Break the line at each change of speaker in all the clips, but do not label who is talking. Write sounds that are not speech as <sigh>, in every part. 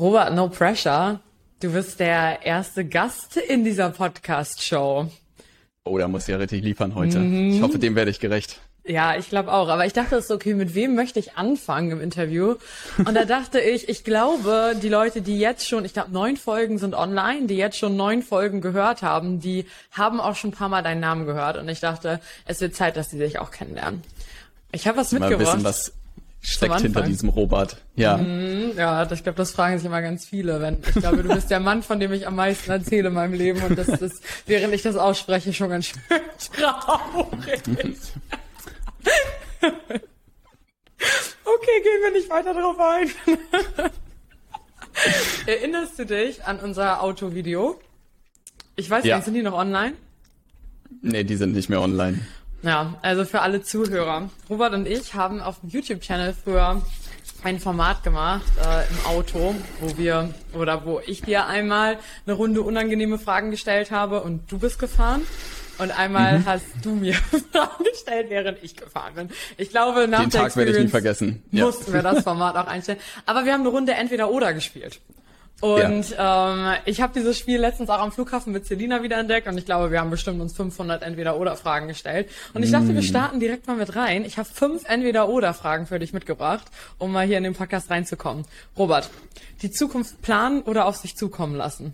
Robert, no pressure. Du bist der erste Gast in dieser Podcast-Show.
Oh, da muss ich ja richtig liefern heute. Mhm. Ich hoffe, dem werde ich gerecht.
Ja, ich glaube auch. Aber ich dachte, es ist okay, mit wem möchte ich anfangen im Interview? Und da dachte ich, ich glaube, die Leute, die jetzt schon, ich glaube, neun Folgen sind online, die jetzt schon neun Folgen gehört haben, die haben auch schon ein paar Mal deinen Namen gehört. Und ich dachte, es wird Zeit, dass sie sich auch kennenlernen. Ich habe was mitgebracht.
Mal wissen, was steckt hinter diesem Robert. Ja.
Mhm, ja, ich glaube, das fragen sich immer ganz viele. Wenn ich glaube, du bist der Mann, von dem ich am meisten erzähle in meinem Leben und das ist, während ich das ausspreche, schon ganz schön traurig. okay, gehen wir nicht weiter drauf ein. Erinnerst du dich an unser Autovideo? Ich weiß ja. nicht, sind die noch online?
Nee, die sind nicht mehr online.
Ja, also für alle Zuhörer. Robert und ich haben auf dem YouTube-Channel früher ein Format gemacht äh, im Auto, wo wir oder wo ich dir einmal eine Runde unangenehme Fragen gestellt habe und du bist gefahren. Und einmal mhm. hast du mir <laughs> Fragen gestellt, während ich gefahren bin. Ich glaube, nach
Den Tag werde ich nie vergessen.
Ja. mussten wir das Format auch einstellen. Aber wir haben eine Runde entweder oder gespielt. Und ja. ähm, ich habe dieses Spiel letztens auch am Flughafen mit Selina wieder entdeckt und ich glaube, wir haben bestimmt uns 500 Entweder-Oder-Fragen gestellt. Und ich dachte, mm. wir starten direkt mal mit rein. Ich habe fünf Entweder-Oder-Fragen für dich mitgebracht, um mal hier in den Podcast reinzukommen. Robert, die Zukunft planen oder auf sich zukommen lassen?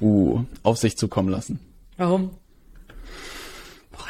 Uh, auf sich zukommen lassen.
Warum?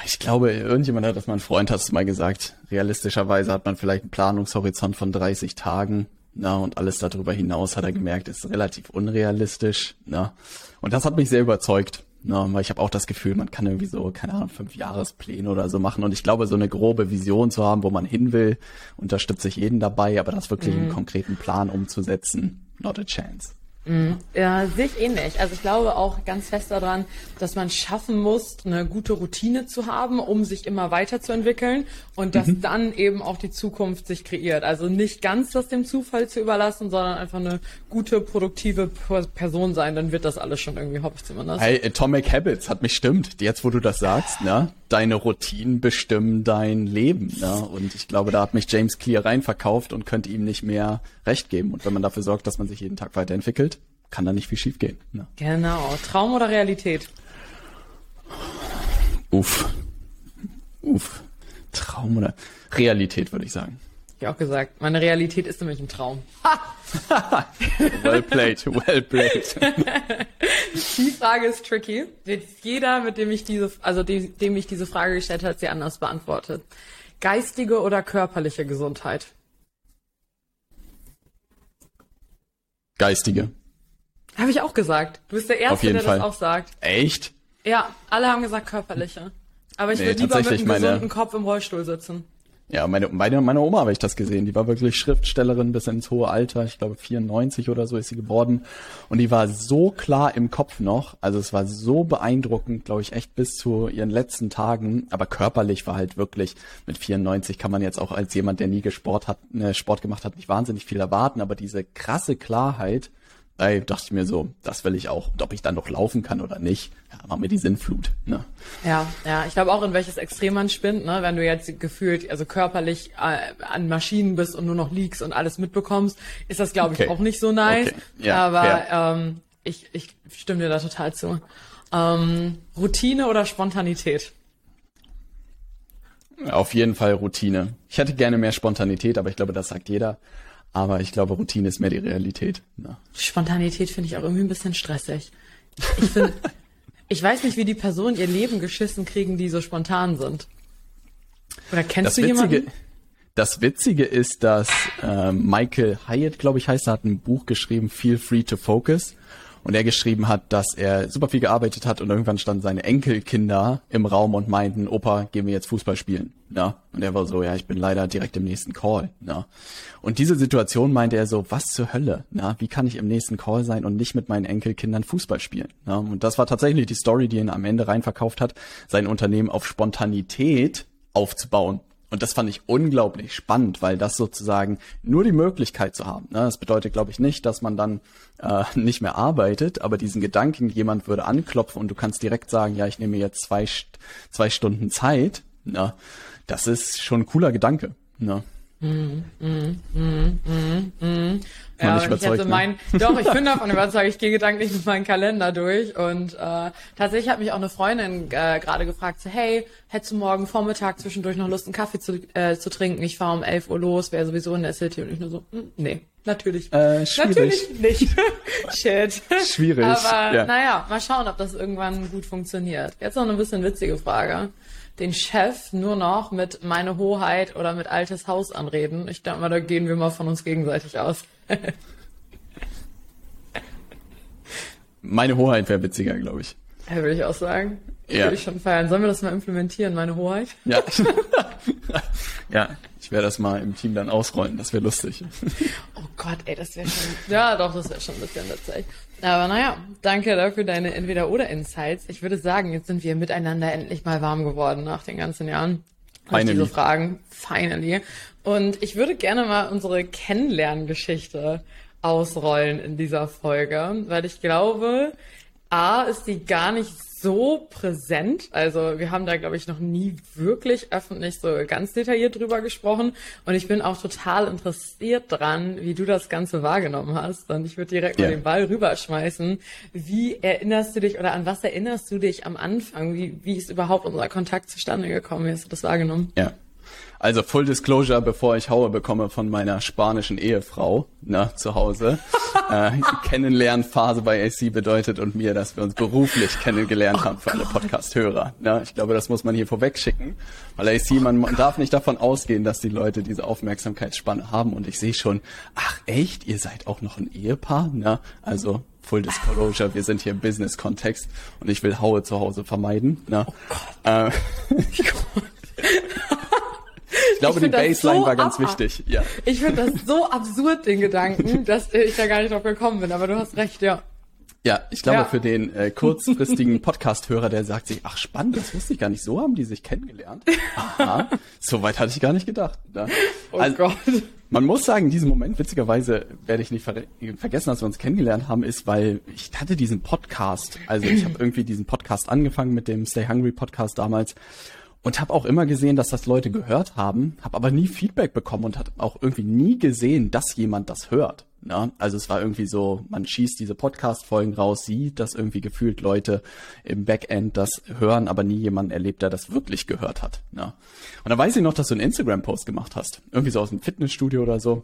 Ich glaube, irgendjemand hat das, mein Freund hat es mal gesagt. Realistischerweise hat man vielleicht einen Planungshorizont von 30 Tagen na, und alles darüber hinaus hat er gemerkt, ist relativ unrealistisch. Na. Und das hat mich sehr überzeugt. Na, weil ich habe auch das Gefühl, man kann irgendwie so, keine Ahnung, fünf Jahrespläne oder so machen. Und ich glaube, so eine grobe Vision zu haben, wo man hin will, unterstütze ich jeden dabei, aber das wirklich mhm. einen konkreten Plan umzusetzen, not a chance.
Mhm. Ja, sehe ich ähnlich. Also ich glaube auch ganz fest daran, dass man schaffen muss, eine gute Routine zu haben, um sich immer weiterzuentwickeln und dass mhm. dann eben auch die Zukunft sich kreiert. Also nicht ganz das dem Zufall zu überlassen, sondern einfach eine gute, produktive Person sein, dann wird das alles schon irgendwie, hoffe ich zumindest.
Hey, Atomic Habits hat mich stimmt. Jetzt, wo du das sagst, ne? Deine Routinen bestimmen dein Leben, ne? Und ich glaube, da hat mich James Clear reinverkauft und könnte ihm nicht mehr recht geben. Und wenn man dafür sorgt, dass man sich jeden Tag weiterentwickelt, kann da nicht viel schief gehen. Ne?
Genau. Traum oder Realität?
Uff. Uff. Traum oder Realität, würde ich sagen.
Ich auch gesagt. Meine Realität ist nämlich ein Traum. <laughs>
well played, well played. <laughs>
Die Frage ist tricky. Jetzt jeder, mit dem ich diese, also dem, dem ich diese Frage gestellt habe, sie anders beantwortet. Geistige oder körperliche Gesundheit?
Geistige.
Habe ich auch gesagt. Du bist der Erste, der Fall. das auch sagt.
Echt?
Ja, alle haben gesagt körperliche. Aber ich nee, würde lieber mit einem meine... gesunden Kopf im Rollstuhl sitzen.
Ja, meine, meine, meine Oma habe ich das gesehen. Die war wirklich Schriftstellerin bis ins hohe Alter. Ich glaube 94 oder so ist sie geworden. Und die war so klar im Kopf noch. Also es war so beeindruckend, glaube ich, echt bis zu ihren letzten Tagen. Aber körperlich war halt wirklich, mit 94 kann man jetzt auch als jemand, der nie Sport hat, äh, Sport gemacht hat, nicht wahnsinnig viel erwarten. Aber diese krasse Klarheit, Ey, dachte ich mir so, das will ich auch. Und ob ich dann noch laufen kann oder nicht, ja, mach mir die Sinnflut. Ne?
Ja, ja, ich glaube auch, in welches Extrem man spinnt, ne? wenn du jetzt gefühlt, also körperlich äh, an Maschinen bist und nur noch liegst und alles mitbekommst, ist das, glaube ich, okay. auch nicht so nice. Okay. Ja, Aber ähm, ich, ich stimme dir da total zu. Ähm, Routine oder Spontanität?
Auf jeden Fall Routine. Ich hätte gerne mehr Spontanität, aber ich glaube, das sagt jeder. Aber ich glaube, Routine ist mehr die Realität.
Ne? Spontanität finde ich auch irgendwie ein bisschen stressig. Ich, find, <laughs> ich weiß nicht, wie die Personen ihr Leben geschissen kriegen, die so spontan sind. Oder kennst
das
du
Witzige,
jemanden?
Das Witzige ist, dass äh, Michael Hyatt, glaube ich, heißt, er hat ein Buch geschrieben, Feel Free to Focus und er geschrieben hat, dass er super viel gearbeitet hat und irgendwann standen seine Enkelkinder im Raum und meinten, Opa, gehen wir jetzt Fußball spielen. Ja. Und er war so, ja, ich bin leider direkt im nächsten Call. Ja. Und diese Situation meinte er so, was zur Hölle? Ja, wie kann ich im nächsten Call sein und nicht mit meinen Enkelkindern Fußball spielen? Ja. Und das war tatsächlich die Story, die ihn am Ende reinverkauft hat, sein Unternehmen auf Spontanität aufzubauen und das fand ich unglaublich spannend, weil das sozusagen nur die Möglichkeit zu haben. Ne? Das bedeutet, glaube ich, nicht, dass man dann äh, nicht mehr arbeitet, aber diesen Gedanken, jemand würde anklopfen und du kannst direkt sagen, ja, ich nehme jetzt zwei, zwei Stunden Zeit, ne? das ist schon ein cooler Gedanke. Ne?
Mm, mm, mm,
nicht überzeugt.
Ich mein, ne? Doch, ich bin davon überzeugt. Ich gehe gedanklich mit meinem Kalender durch. Und äh, tatsächlich hat mich auch eine Freundin äh, gerade gefragt, so, hey, hättest du morgen Vormittag zwischendurch noch Lust, einen Kaffee zu, äh, zu trinken? Ich fahre um 11 Uhr los, wäre sowieso in der City. Und ich nur so, hm, nee, natürlich.
Äh, schwierig.
Natürlich nicht. <laughs> Shit.
Schwierig.
Aber
ja.
naja, mal schauen, ob das irgendwann gut funktioniert. Jetzt noch eine bisschen witzige Frage den Chef nur noch mit meine Hoheit oder mit altes Haus anreden. Ich denke mal, da gehen wir mal von uns gegenseitig aus. <laughs>
meine Hoheit wäre witziger, glaube ich.
Ja, würde ich auch sagen.
Ja.
Würde ich schon feiern. Sollen wir das mal implementieren, meine Hoheit?
Ja. <laughs> <laughs> ja, ich werde das mal im Team dann ausrollen. Das wäre lustig.
Oh Gott, ey, das wäre schon. Ja, doch, das wäre schon ein bisschen witzig. Aber naja, danke dafür deine Entweder-Oder-Insights. Ich würde sagen, jetzt sind wir miteinander endlich mal warm geworden nach den ganzen Jahren.
Finally.
diese Fragen. Finally. Und ich würde gerne mal unsere Kennenlerngeschichte ausrollen in dieser Folge, weil ich glaube, A ist die gar nicht so präsent. Also wir haben da, glaube ich, noch nie wirklich öffentlich so ganz detailliert drüber gesprochen. Und ich bin auch total interessiert dran, wie du das Ganze wahrgenommen hast. Und ich würde direkt
Ja.
mal den Ball rüberschmeißen. Wie erinnerst du dich oder an was erinnerst du dich am Anfang? Wie, wie ist überhaupt unser Kontakt zustande gekommen? Wie hast du das wahrgenommen?
Ja. Also Full Disclosure, bevor ich Haue bekomme von meiner spanischen Ehefrau ne, zu Hause. <laughs> äh, Kennenlernphase bei AC bedeutet und mir, dass wir uns beruflich kennengelernt haben für alle Podcast-Hörer. Ne? Ich glaube, das muss man hier vorweg schicken. Weil AC, man, man darf nicht davon ausgehen, dass die Leute diese Aufmerksamkeitsspanne haben. Und ich sehe schon, ach echt, ihr seid auch noch ein Ehepaar? Ne? Also Full Disclosure, wir sind hier im Business-Kontext und ich will Haue zu Hause vermeiden. Ne? Äh, <laughs> <laughs> ich glaube,
Ich
die Baseline
so
war ganz wichtig. Ja.
Ich finde das so absurd, den Gedanken, dass ich da gar nicht drauf gekommen bin. Aber du hast recht, ja.
Ja, ich glaube
Ja.
für den äh, kurzfristigen <laughs> Podcast-Hörer, der sagt sich, ach spannend, das wusste ich gar nicht, so haben die sich kennengelernt. Aha, so weit hatte ich gar nicht gedacht. Ne?
Oh
Also,
Gott.
Man muss sagen, in diesem Moment, witzigerweise werde ich nicht ver vergessen, dass wir uns kennengelernt haben, ist, weil ich hatte diesen Podcast, also ich habe irgendwie diesen Podcast angefangen mit dem Stay Hungry Podcast damals und habe auch immer gesehen, dass das Leute gehört haben, habe aber nie Feedback bekommen und hat auch irgendwie nie gesehen, dass jemand das hört. Ne? Also es war irgendwie so, man schießt diese Podcast-Folgen raus, sieht, dass irgendwie gefühlt Leute im Backend das hören, aber nie jemand erlebt, der das wirklich gehört hat. Ne? Und da weiß ich noch, dass du einen Instagram-Post gemacht hast, irgendwie so aus dem Fitnessstudio oder so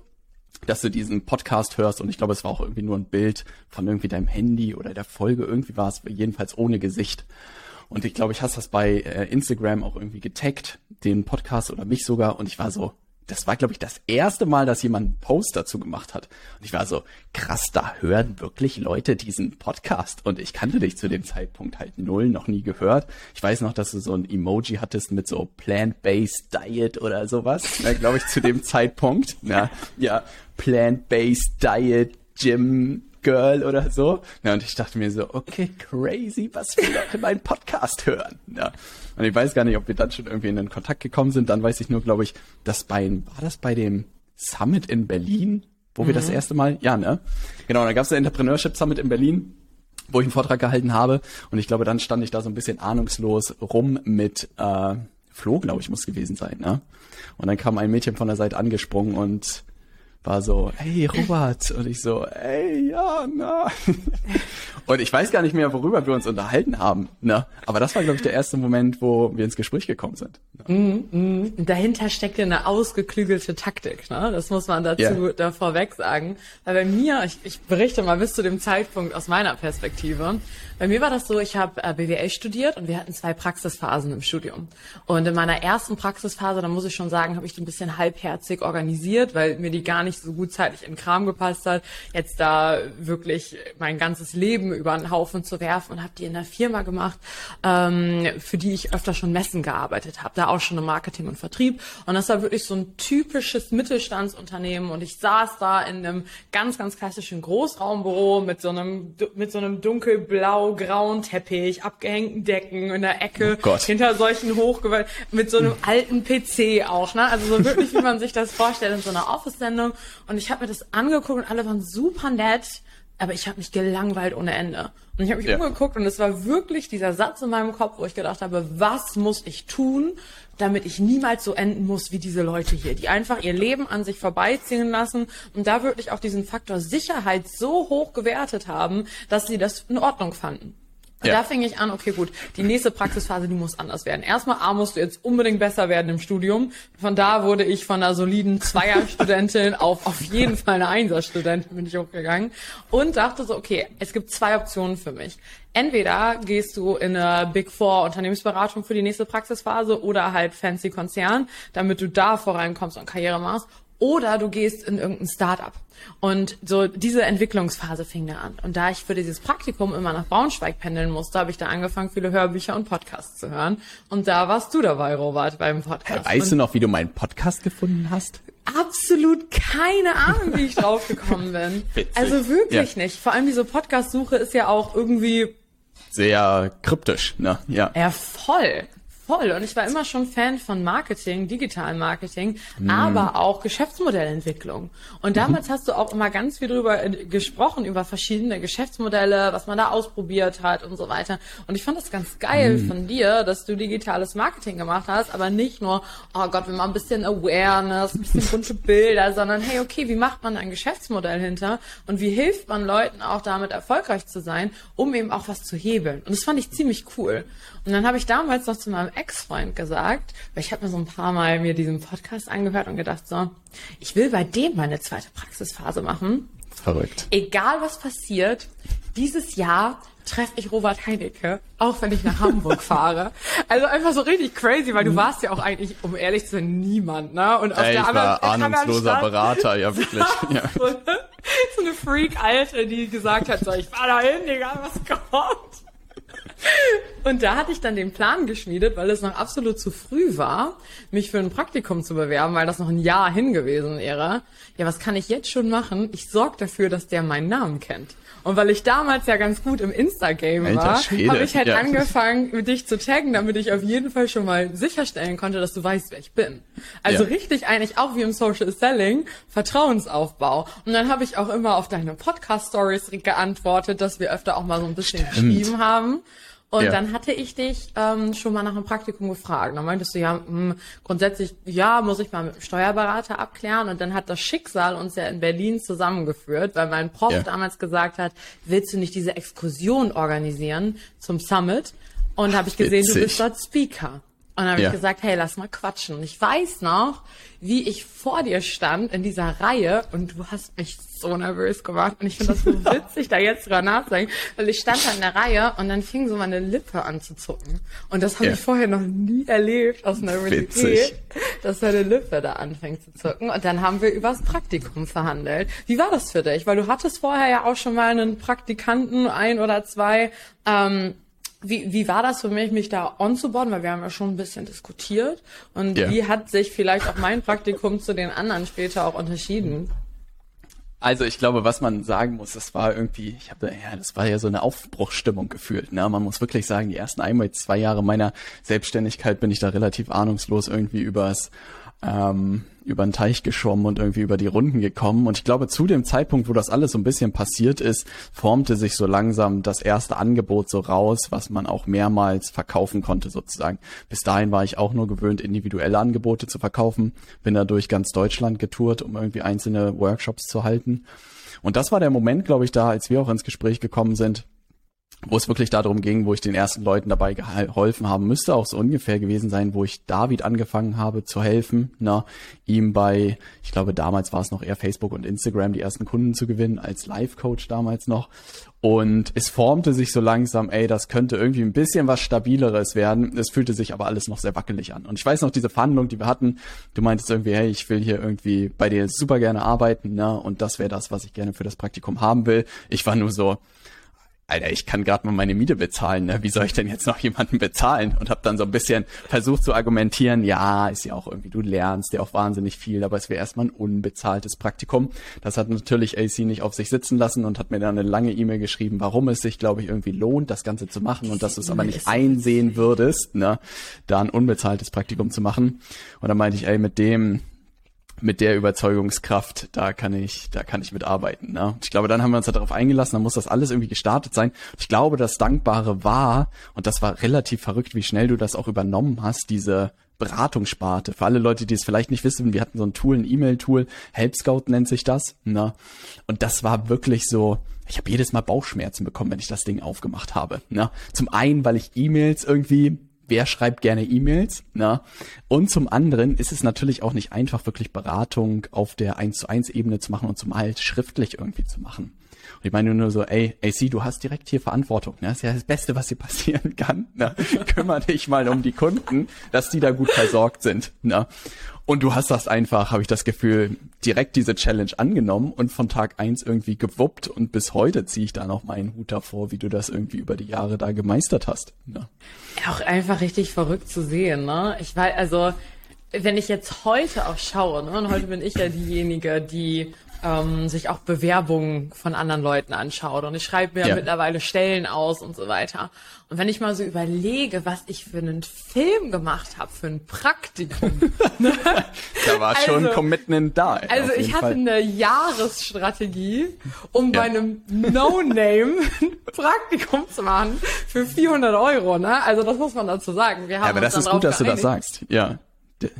dass du diesen Podcast hörst und ich glaube, es war auch irgendwie nur ein Bild von irgendwie deinem Handy oder der Folge, irgendwie war es jedenfalls ohne Gesicht. Und ich glaube, ich hast das bei äh, Instagram auch irgendwie getaggt, den Podcast oder mich sogar und ich war so, das war glaube ich das erste Mal, dass jemand einen Post dazu gemacht hat. Und ich war so, krass, da hören wirklich Leute diesen Podcast und ich kannte dich zu dem Zeitpunkt halt null, noch nie gehört. Ich weiß noch, dass du so ein Emoji hattest mit so Plant-Based Diet oder sowas, ne, glaube ich, zu dem <laughs> Zeitpunkt. Ja, ja, Plant-Based Diet, Gym, Girl oder so. Ja, und ich dachte mir so, okay, crazy, was viele Leute meinen Podcast hören. Ja. Und ich weiß gar nicht, ob wir dann schon irgendwie in den Kontakt gekommen sind. Dann weiß ich nur, glaube ich, dass bei, war das bei dem Summit in Berlin, wo wir das erste Mal, ja, ne? Genau, da gab es der Entrepreneurship Summit in Berlin wo ich einen Vortrag gehalten habe. Und ich glaube, dann stand ich da so ein bisschen ahnungslos rum mit äh, Flo, glaube ich, muss gewesen sein. Ne? Und dann kam ein Mädchen von der Seite angesprungen und war so, hey Robert. Und ich so, hey, ja, na. <laughs> Und ich weiß gar nicht mehr, worüber wir uns unterhalten haben. Ne? Aber das war, glaube ich, der erste Moment, wo wir ins Gespräch gekommen sind.
Und dahinter steckt ja eine ausgeklügelte Taktik, ne? Das muss man dazu
Ja.
da vorweg sagen. Weil bei mir, ich, ich berichte mal bis zu dem Zeitpunkt aus meiner Perspektive. Bei mir war das so, ich habe äh, BWL studiert und wir hatten zwei Praxisphasen im Studium. Und in meiner ersten Praxisphase, da muss ich schon sagen, habe ich die ein bisschen halbherzig organisiert, weil mir die gar nicht so gut zeitlich in Kram gepasst hat, jetzt da wirklich mein ganzes Leben über einen Haufen zu werfen und habe die in einer Firma gemacht, ähm, für die ich öfter schon Messen gearbeitet habe, da auch schon im Marketing und Vertrieb. Und das war wirklich so ein typisches Mittelstandsunternehmen und ich saß da in einem ganz, ganz klassischen Großraumbüro mit so einem, mit so einem dunkelblau-grauen Teppich, abgehängten Decken in der Ecke,
Oh
hinter solchen Hochgewalt, mit so einem alten PC auch, ne? Also so wirklich, wie man sich das vorstellt in so einer Office-Sendung. Und ich habe mir das angeguckt und alle waren super nett, aber ich habe mich gelangweilt ohne Ende. Und ich habe mich ja. umgeguckt und es war wirklich dieser Satz in meinem Kopf, wo ich gedacht habe, was muss ich tun, damit ich niemals so enden muss wie diese Leute hier, die einfach ihr Leben an sich vorbeiziehen lassen und da wirklich auch diesen Faktor Sicherheit so hoch gewertet haben, dass sie das in Ordnung fanden. Und ja. da fing ich an, okay, gut, die nächste Praxisphase, die muss anders werden. Erstmal A, musst du jetzt unbedingt besser werden im Studium. Von da wurde ich von einer soliden Zweierstudentin <laughs> auf auf jeden Fall eine Einserstudentin bin ich hochgegangen und dachte so, okay, es gibt zwei Optionen für mich. Entweder gehst du in eine Big Four Unternehmensberatung für die nächste Praxisphase oder halt Fancy Konzern, damit du da vorankommst und Karriere machst oder du gehst in irgendein Startup. Und so diese Entwicklungsphase fing da an. Und da ich für dieses Praktikum immer nach Braunschweig pendeln musste, habe ich da angefangen, viele Hörbücher und Podcasts zu hören. Und da warst du dabei, Robert, beim Podcast.
Weißt und du noch, wie du meinen Podcast gefunden hast?
Absolut keine Ahnung, wie ich draufgekommen bin. <laughs> Witzig. Also wirklich ja. nicht. Vor allem diese Podcast-Suche ist ja auch irgendwie
sehr kryptisch, ne? Ja.
Ja, voll. Voll. Und ich war immer schon Fan von Marketing, digitalen Marketing, mm. aber auch Geschäftsmodellentwicklung. Und damals mhm. hast du auch immer ganz viel drüber äh, gesprochen, über verschiedene Geschäftsmodelle, was man da ausprobiert hat und so weiter. Und ich fand das ganz geil mm. von dir, dass du digitales Marketing gemacht hast, aber nicht nur, oh Gott, wir machen ein bisschen Awareness, ein bisschen bunte Bilder, sondern hey, okay, wie macht man ein Geschäftsmodell hinter und wie hilft man Leuten auch damit erfolgreich zu sein, um eben auch was zu hebeln. Und das fand ich ziemlich cool. Und dann habe ich damals noch zu meinem Ex-Freund gesagt, weil ich habe mir so ein paar Mal mir diesen Podcast angehört und gedacht, so, ich will bei dem meine zweite Praxisphase machen.
Verrückt.
Egal was passiert, dieses Jahr treffe ich Robert Heinecke, auch wenn ich nach Hamburg <laughs> fahre. Also einfach so richtig crazy, weil du mhm. warst ja auch eigentlich, um ehrlich zu sein, niemand, ne?
Und auf Ey, der ich anderen, war ahnungsloser Berater, ja wirklich. <laughs> Ja.
so, so eine Freak-Alte, die gesagt hat, so, ich fahr da hin, Digga, was kommt? Und da hatte ich dann den Plan geschmiedet, weil es noch absolut zu früh war, mich für ein Praktikum zu bewerben, weil das noch ein Jahr hin gewesen wäre. Ja, was kann ich jetzt schon machen? Ich sorge dafür, dass der meinen Namen kennt. Und weil ich damals ja ganz gut im Insta-Game war, habe ich halt ja. angefangen, mit dich zu taggen, damit ich auf jeden Fall schon mal sicherstellen konnte, dass du weißt, wer ich bin. Also ja. richtig eigentlich auch wie im Social Selling, Vertrauensaufbau. Und dann habe ich auch immer auf deine Podcast-Stories geantwortet, dass wir öfter auch mal so ein bisschen Stimmt. geschrieben haben. Und ja. dann hatte ich dich ähm, schon mal nach einem Praktikum gefragt. Dann meintest du ja, mh, hm, grundsätzlich, ja, muss ich mal mit dem Steuerberater abklären. Und dann hat das Schicksal uns ja in Berlin zusammengeführt, weil mein Prof ja. damals gesagt hat, willst du nicht diese Exkursion organisieren zum Summit? Und habe ich gesehen, Witzig. du bist dort Speaker. Und dann habe ja. ich gesagt, hey, lass mal quatschen. Und ich weiß noch, wie ich vor dir stand in dieser Reihe und du hast mich so nervös gemacht. Und ich finde das so <laughs> witzig, da jetzt drüber nachzudenken, weil ich stand da in der Reihe und dann fing so meine Lippe an zu zucken. Und das habe ja. ich vorher noch nie erlebt aus Nervosität, dass meine Lippe da anfängt zu zucken. Und dann haben wir übers Praktikum verhandelt. Wie war das für dich? Weil du hattest vorher ja auch schon mal einen Praktikanten, ein oder zwei, ähm, wie, wie war das für mich, mich da onzubauen? Weil wir haben ja schon ein bisschen diskutiert. Und ja. wie hat sich vielleicht auch mein Praktikum zu den anderen später auch unterschieden?
Also ich glaube, was man sagen muss, das war irgendwie, ich habe ja, das war ja so eine Aufbruchsstimmung gefühlt. Ne? Man muss wirklich sagen, die ersten einmal zwei Jahre meiner Selbstständigkeit bin ich da relativ ahnungslos irgendwie übers ähm, über den Teich geschwommen und irgendwie über die Runden gekommen. Und ich glaube, zu dem Zeitpunkt, wo das alles so ein bisschen passiert ist, formte sich so langsam das erste Angebot so raus, was man auch mehrmals verkaufen konnte sozusagen. Bis dahin war ich auch nur gewöhnt, individuelle Angebote zu verkaufen. Bin da durch ganz Deutschland getourt, um irgendwie einzelne Workshops zu halten. Und das war der Moment, glaube ich, da, als wir auch ins Gespräch gekommen sind, wo es wirklich darum ging, wo ich den ersten Leuten dabei geholfen haben müsste, auch so ungefähr gewesen sein, wo ich David angefangen habe zu helfen, na, ihm bei, ich glaube damals war es noch eher Facebook und Instagram, die ersten Kunden zu gewinnen, als Live-Coach damals noch. Und es formte sich so langsam, ey, das könnte irgendwie ein bisschen was Stabileres werden. Es fühlte sich aber alles noch sehr wackelig an. Und ich weiß noch, diese Verhandlung, die wir hatten, du meintest irgendwie, hey, ich will hier irgendwie bei dir super gerne arbeiten, ne? Und das wäre das, was ich gerne für das Praktikum haben will. Ich war nur so, Alter, ich kann gerade mal meine Miete bezahlen, ne? wie soll ich denn jetzt noch jemanden bezahlen? Und habe dann so ein bisschen versucht zu argumentieren, ja, ist ja auch irgendwie, du lernst ja auch wahnsinnig viel, aber es wäre erstmal ein unbezahltes Praktikum. Das hat natürlich AC nicht auf sich sitzen lassen und hat mir dann eine lange E-Mail geschrieben, warum es sich, glaube ich, irgendwie lohnt, das Ganze zu machen und dass du es aber nicht einsehen würdest, ne, da ein unbezahltes Praktikum zu machen. Und dann meinte ich, ey, mit dem mit der Überzeugungskraft, da kann ich, da kann ich mitarbeiten. Ne? Ich glaube, dann haben wir uns darauf eingelassen, dann muss das alles irgendwie gestartet sein. Ich glaube, das Dankbare war, und das war relativ verrückt, wie schnell du das auch übernommen hast, diese Beratungssparte. Für alle Leute, die es vielleicht nicht wissen, wir hatten so ein Tool, ein E-Mail-Tool, Help Scout nennt sich das. Ne? Und das war wirklich so, ich habe jedes Mal Bauchschmerzen bekommen, wenn ich das Ding aufgemacht habe. Ne? Zum einen, weil ich E-Mails irgendwie wer schreibt gerne E-Mails, ne? Und zum anderen ist es natürlich auch nicht einfach, wirklich Beratung auf der 1 zu 1 Ebene zu machen und zum halt schriftlich irgendwie zu machen. Und ich meine nur so, ey, AC, du hast direkt hier Verantwortung. Ne? Das ist ja das Beste, was dir passieren kann. Ne? <laughs> Kümmer dich mal um die Kunden, dass die da gut versorgt sind. Ne? Und du hast das einfach, habe ich das Gefühl, direkt diese Challenge angenommen und von Tag eins irgendwie gewuppt und bis heute ziehe ich da noch meinen Hut davor, wie du das irgendwie über die Jahre da gemeistert hast. Ne?
Auch einfach richtig verrückt zu sehen, ne? Ich weiß, also wenn ich jetzt heute auch schaue, ne, und heute bin ich ja diejenige, die ähm, sich auch Bewerbungen von anderen Leuten anschaut. Und ich schreibe mir ja. mittlerweile Stellen aus und so weiter. Und wenn ich mal so überlege, was ich für einen Film gemacht habe, für ein Praktikum. <laughs>
Ne? da war also, schon Commitment da.
Also ich hatte Fall. eine Jahresstrategie, um ja. bei einem No-Name <laughs> Praktikum zu machen für 400 Euro. Ne? Also das muss man dazu sagen.
Wir haben ja, aber das ist gut, dass du das sagst. Ja.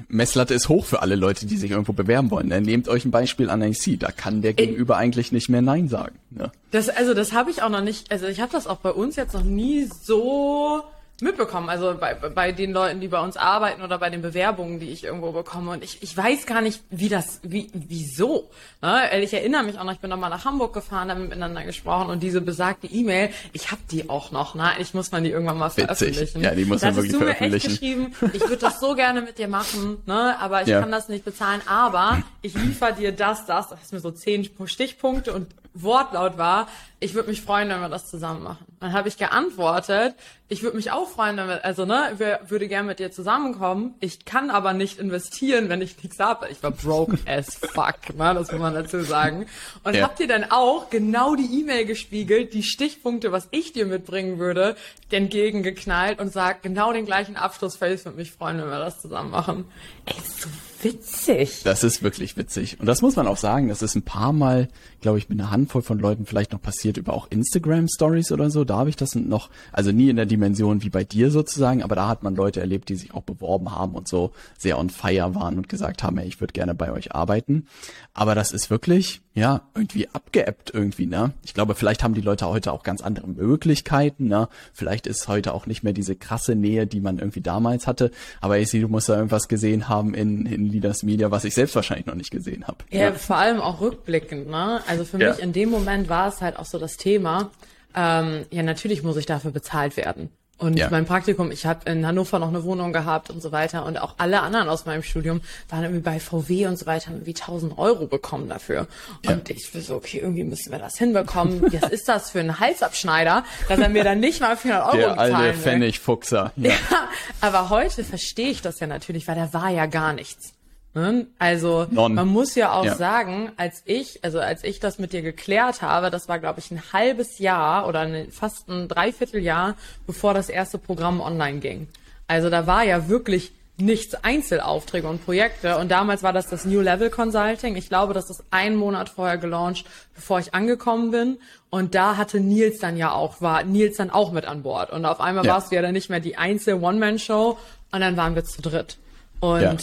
Messlatte ist hoch für alle Leute, die sich irgendwo bewerben wollen. Dann nehmt euch ein Beispiel an AC. Da kann der Gegenüber eigentlich nicht mehr Nein sagen. Ja.
Das, also das habe ich auch noch nicht, also ich habe das auch bei uns jetzt noch nie so mitbekommen. Also bei, bei den Leuten, die bei uns arbeiten oder bei den Bewerbungen, die ich irgendwo bekomme. Und ich, ich weiß gar nicht, wie das, wie, wieso. Ne? Ich erinnere mich auch noch, ich bin noch mal nach Hamburg gefahren, haben miteinander gesprochen und diese besagte E-Mail, ich habe die auch noch. Ne? Ich muss man die irgendwann mal Witzig. veröffentlichen.
Ja, die muss man wirklich veröffentlichen.
Mir echt geschrieben, ich würde das so gerne mit dir machen, ne? aber ich ja. kann das nicht bezahlen. Aber ich liefere dir das, das. Das ist mir so zehn Stichpunkte und Wortlaut war, ich würde mich freuen, wenn wir das zusammen machen. Dann habe ich geantwortet, ich würde mich auch freuen, wenn wir, also ne, wir würde gerne mit dir zusammenkommen. Ich kann aber nicht investieren, wenn ich nichts habe. Ich war broke <laughs> as fuck, ne, das muss man dazu sagen. Und ja. habt ihr dann auch genau die E-Mail gespiegelt, die Stichpunkte, was ich dir mitbringen würde, entgegengeknallt und sagt genau den gleichen Abschlussface, würde mich freuen, wenn wir das zusammen machen. Ey, so witzig.
Das ist wirklich witzig. Und das muss man auch sagen, das ist ein paar Mal, glaube ich, mit einer Handvoll von Leuten vielleicht noch passiert über auch Instagram Stories oder so. Da habe ich das noch, also nie in der Dimension wie bei dir sozusagen, aber da hat man Leute erlebt, die sich auch beworben haben und so sehr on fire waren und gesagt haben, ey, ich würde gerne bei euch arbeiten. Aber das ist wirklich, ja, irgendwie abgeebbt irgendwie, ne? Ich glaube, vielleicht haben die Leute heute auch ganz andere Möglichkeiten, ne? Vielleicht ist heute auch nicht mehr diese krasse Nähe, die man irgendwie damals hatte. Aber ich sehe, du musst da irgendwas gesehen haben in, in Leaders Media, was ich selbst wahrscheinlich noch nicht gesehen habe.
Ja, ja, vor allem auch rückblickend, ne? Also für ja. mich in dem Moment war es halt auch so das Thema, ähm, ja, natürlich muss ich dafür bezahlt werden. Und ja. mein Praktikum, ich habe in Hannover noch eine Wohnung gehabt und so weiter. Und auch alle anderen aus meinem Studium waren irgendwie bei VW und so weiter, haben irgendwie 1000 Euro bekommen dafür. Und ja. ich war so, okay, irgendwie müssen wir das hinbekommen. Was ist das für ein Halsabschneider, dass er mir dann nicht mal 400 Euro
Der bezahlen alte Pfennigfuchser.
Ja. <laughs> ja, aber heute verstehe ich das ja natürlich, weil da war ja gar nichts. Ne? Also non. man muss ja auch ja. sagen, als ich, also als ich das mit dir geklärt habe, das war glaube ich ein halbes Jahr oder fast ein Dreivierteljahr, bevor das erste Programm online ging. Also da war ja wirklich nichts Einzelaufträge und Projekte und damals war das das New Level Consulting. Ich glaube, das ist einen Monat vorher gelauncht, bevor ich angekommen bin und da hatte Nils dann ja auch war Nils dann auch mit an Bord und auf einmal ja. warst du ja dann nicht mehr die Einzel One Man Show und dann waren wir zu dritt. Und ja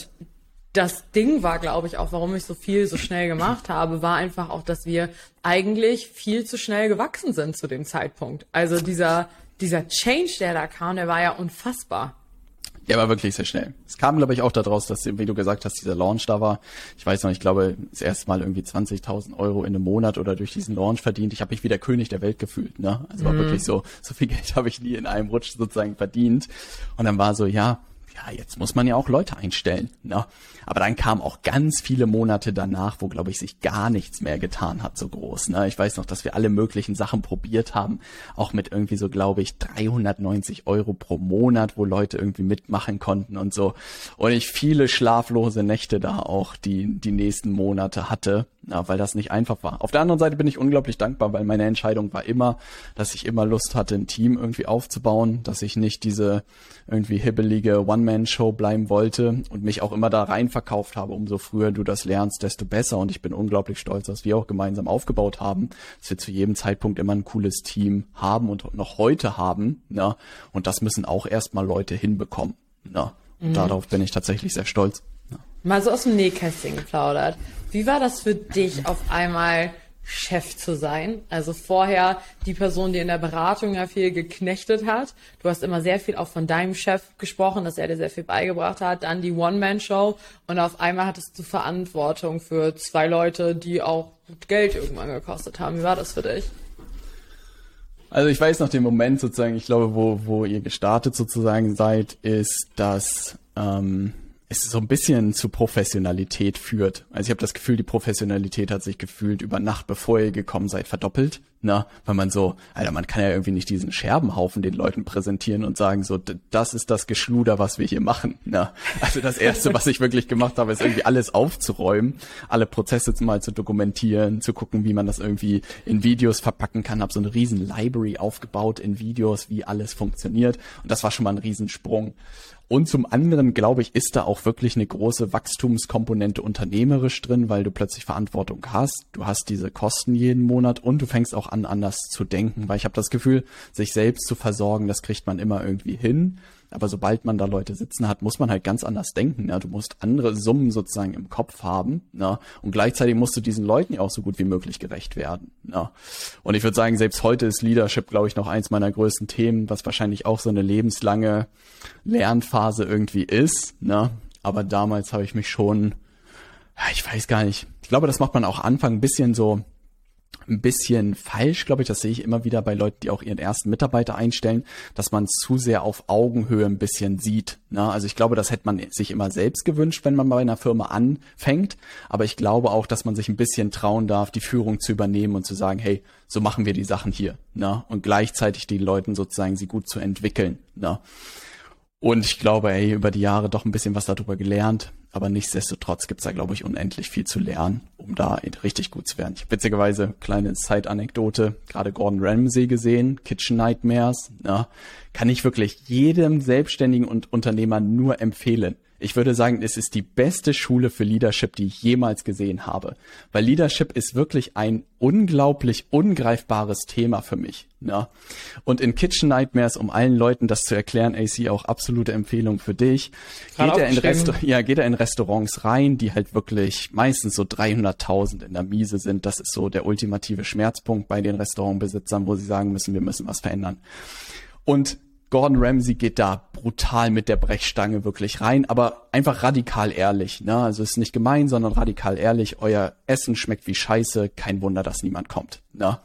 das Ding war, glaube ich, auch, warum ich so viel so schnell gemacht habe, war einfach auch, dass wir eigentlich viel zu schnell gewachsen sind zu dem Zeitpunkt. Also dieser, dieser Change, der da kam, der war ja unfassbar.
Der war wirklich sehr schnell. Es kam, glaube ich, auch daraus, dass, wie du gesagt hast, dieser Launch da war. Ich weiß noch, ich glaube, das erste Mal irgendwie 20.000 Euro in einem Monat oder durch diesen Launch verdient. Ich habe mich wie der König der Welt gefühlt. Ne? Also war mhm. wirklich so, so viel Geld <laughs> habe ich nie in einem Rutsch sozusagen verdient. Und dann war so, ja, ja, jetzt muss man ja auch Leute einstellen. Ne? Aber dann kamen auch ganz viele Monate danach, wo, glaube ich, sich gar nichts mehr getan hat, so groß. Ne? Ich weiß noch, dass wir alle möglichen Sachen probiert haben, auch mit irgendwie so, glaube ich, 390 Euro pro Monat, wo Leute irgendwie mitmachen konnten und so. Und ich viele schlaflose Nächte da auch die, die nächsten Monate hatte, ja, weil das nicht einfach war. Auf der anderen Seite bin ich unglaublich dankbar, weil meine Entscheidung war immer, dass ich immer Lust hatte, ein Team irgendwie aufzubauen, dass ich nicht diese irgendwie hibbelige One One-Man-Show bleiben wollte und mich auch immer da rein verkauft habe, umso früher du das lernst, desto besser. Und ich bin unglaublich stolz, dass wir auch gemeinsam aufgebaut haben, dass wir zu jedem Zeitpunkt immer ein cooles Team haben und noch heute haben. Ne? Und das müssen auch erstmal Leute hinbekommen. Ne? Und mhm. darauf bin ich tatsächlich sehr stolz.
Ne? Mal so aus dem Nähkästchen geplaudert. Wie war das für dich auf einmal Chef zu sein. Also vorher die Person, die in der Beratung ja viel geknechtet hat. Du hast immer sehr viel auch von deinem Chef gesprochen, dass er dir sehr viel beigebracht hat. Dann die One-Man-Show und auf einmal hattest du Verantwortung für zwei Leute, die auch Geld irgendwann gekostet haben. Wie war das für dich?
Also ich weiß noch den Moment sozusagen, ich glaube, wo, wo ihr gestartet sozusagen seid, ist, dass ähm, es so ein bisschen zu Professionalität führt. Also ich habe das Gefühl, die Professionalität hat sich gefühlt über Nacht, bevor ihr gekommen seid, verdoppelt. Na, weil man so, Alter, man kann ja irgendwie nicht diesen Scherbenhaufen den Leuten präsentieren und sagen so, das ist das Geschluder, was wir hier machen. Na, also das erste, was ich wirklich gemacht habe, ist irgendwie alles aufzuräumen, alle Prozesse mal zu dokumentieren, zu gucken, wie man das irgendwie in Videos verpacken kann. Habe so eine riesen Library aufgebaut in Videos, wie alles funktioniert. Und das war schon mal ein Riesensprung. Und zum anderen, glaube ich, ist da auch wirklich eine große Wachstumskomponente unternehmerisch drin, weil du plötzlich Verantwortung hast. Du hast diese Kosten jeden Monat und du fängst auch an, anders zu denken, weil ich habe das Gefühl, sich selbst zu versorgen, das kriegt man immer irgendwie hin. Aber sobald man da Leute sitzen hat, muss man halt ganz anders denken. Ja? Du musst andere Summen sozusagen im Kopf haben. Ja? Und gleichzeitig musst du diesen Leuten ja auch so gut wie möglich gerecht werden. Ja? Und ich würde sagen, selbst heute ist Leadership, glaube ich, noch eins meiner größten Themen, was wahrscheinlich auch so eine lebenslange Lernphase irgendwie ist. Ne? Aber damals habe ich mich schon, ich weiß gar nicht, ich glaube, das macht man auch Anfang ein bisschen so ein bisschen falsch, glaube ich. Das sehe ich immer wieder bei Leuten, die auch ihren ersten Mitarbeiter einstellen, dass man zu sehr auf Augenhöhe ein bisschen sieht. Ne? Also ich glaube, das hätte man sich immer selbst gewünscht, wenn man bei einer Firma anfängt. Aber ich glaube auch, dass man sich ein bisschen trauen darf, die Führung zu übernehmen und zu sagen, hey, so machen wir die Sachen hier. Ne? Und gleichzeitig die Leuten sozusagen sie gut zu entwickeln. Ne? Und ich glaube, ey, über die Jahre doch ein bisschen was darüber gelernt. Aber nichtsdestotrotz gibt's da, glaube ich, unendlich viel zu lernen, um da richtig gut zu werden. Ich witzigerweise, kleine Side-Anekdote, gerade Gordon Ramsay gesehen, Kitchen Nightmares, ja, kann ich wirklich jedem Selbstständigen und Unternehmer nur empfehlen. Ich würde sagen, es ist die beste Schule für Leadership, die ich jemals gesehen habe. Weil Leadership ist wirklich ein unglaublich ungreifbares Thema für mich. Ne? Und in Kitchen Nightmares, um allen Leuten das zu erklären, AC auch absolute Empfehlung für dich. Geht er, in ja, geht er in Restaurants rein, die halt wirklich meistens so 300.000 in der Miese sind. Das ist so der ultimative Schmerzpunkt bei den Restaurantbesitzern, wo sie sagen müssen, wir müssen was verändern. Und Gordon Ramsay geht da brutal mit der Brechstange wirklich rein, aber einfach radikal ehrlich. Ne? Also ist nicht gemein, sondern radikal ehrlich. Euer Essen schmeckt wie Scheiße. Kein Wunder, dass niemand kommt. Ne?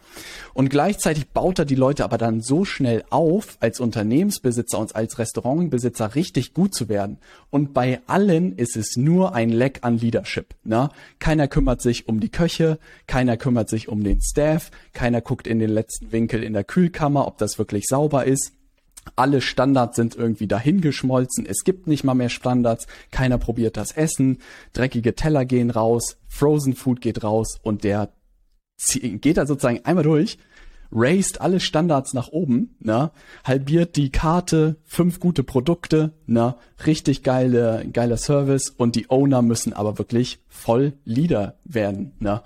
Und gleichzeitig baut er die Leute aber dann so schnell auf, als Unternehmensbesitzer und als Restaurantbesitzer richtig gut zu werden. Und bei allen ist es nur ein Leck an Leadership. Ne? Keiner kümmert sich um die Köche, keiner kümmert sich um den Staff, keiner guckt in den letzten Winkel in der Kühlkammer, ob das wirklich sauber ist alle Standards sind irgendwie dahingeschmolzen. Es gibt nicht mal mehr Standards. Keiner probiert das Essen. Dreckige Teller gehen raus. Frozen Food geht raus und der geht da sozusagen einmal durch, raised alle Standards nach oben, ne, halbiert die Karte, fünf gute Produkte, ne, richtig geile, geiler Service und die Owner müssen aber wirklich voll Leader werden, ne.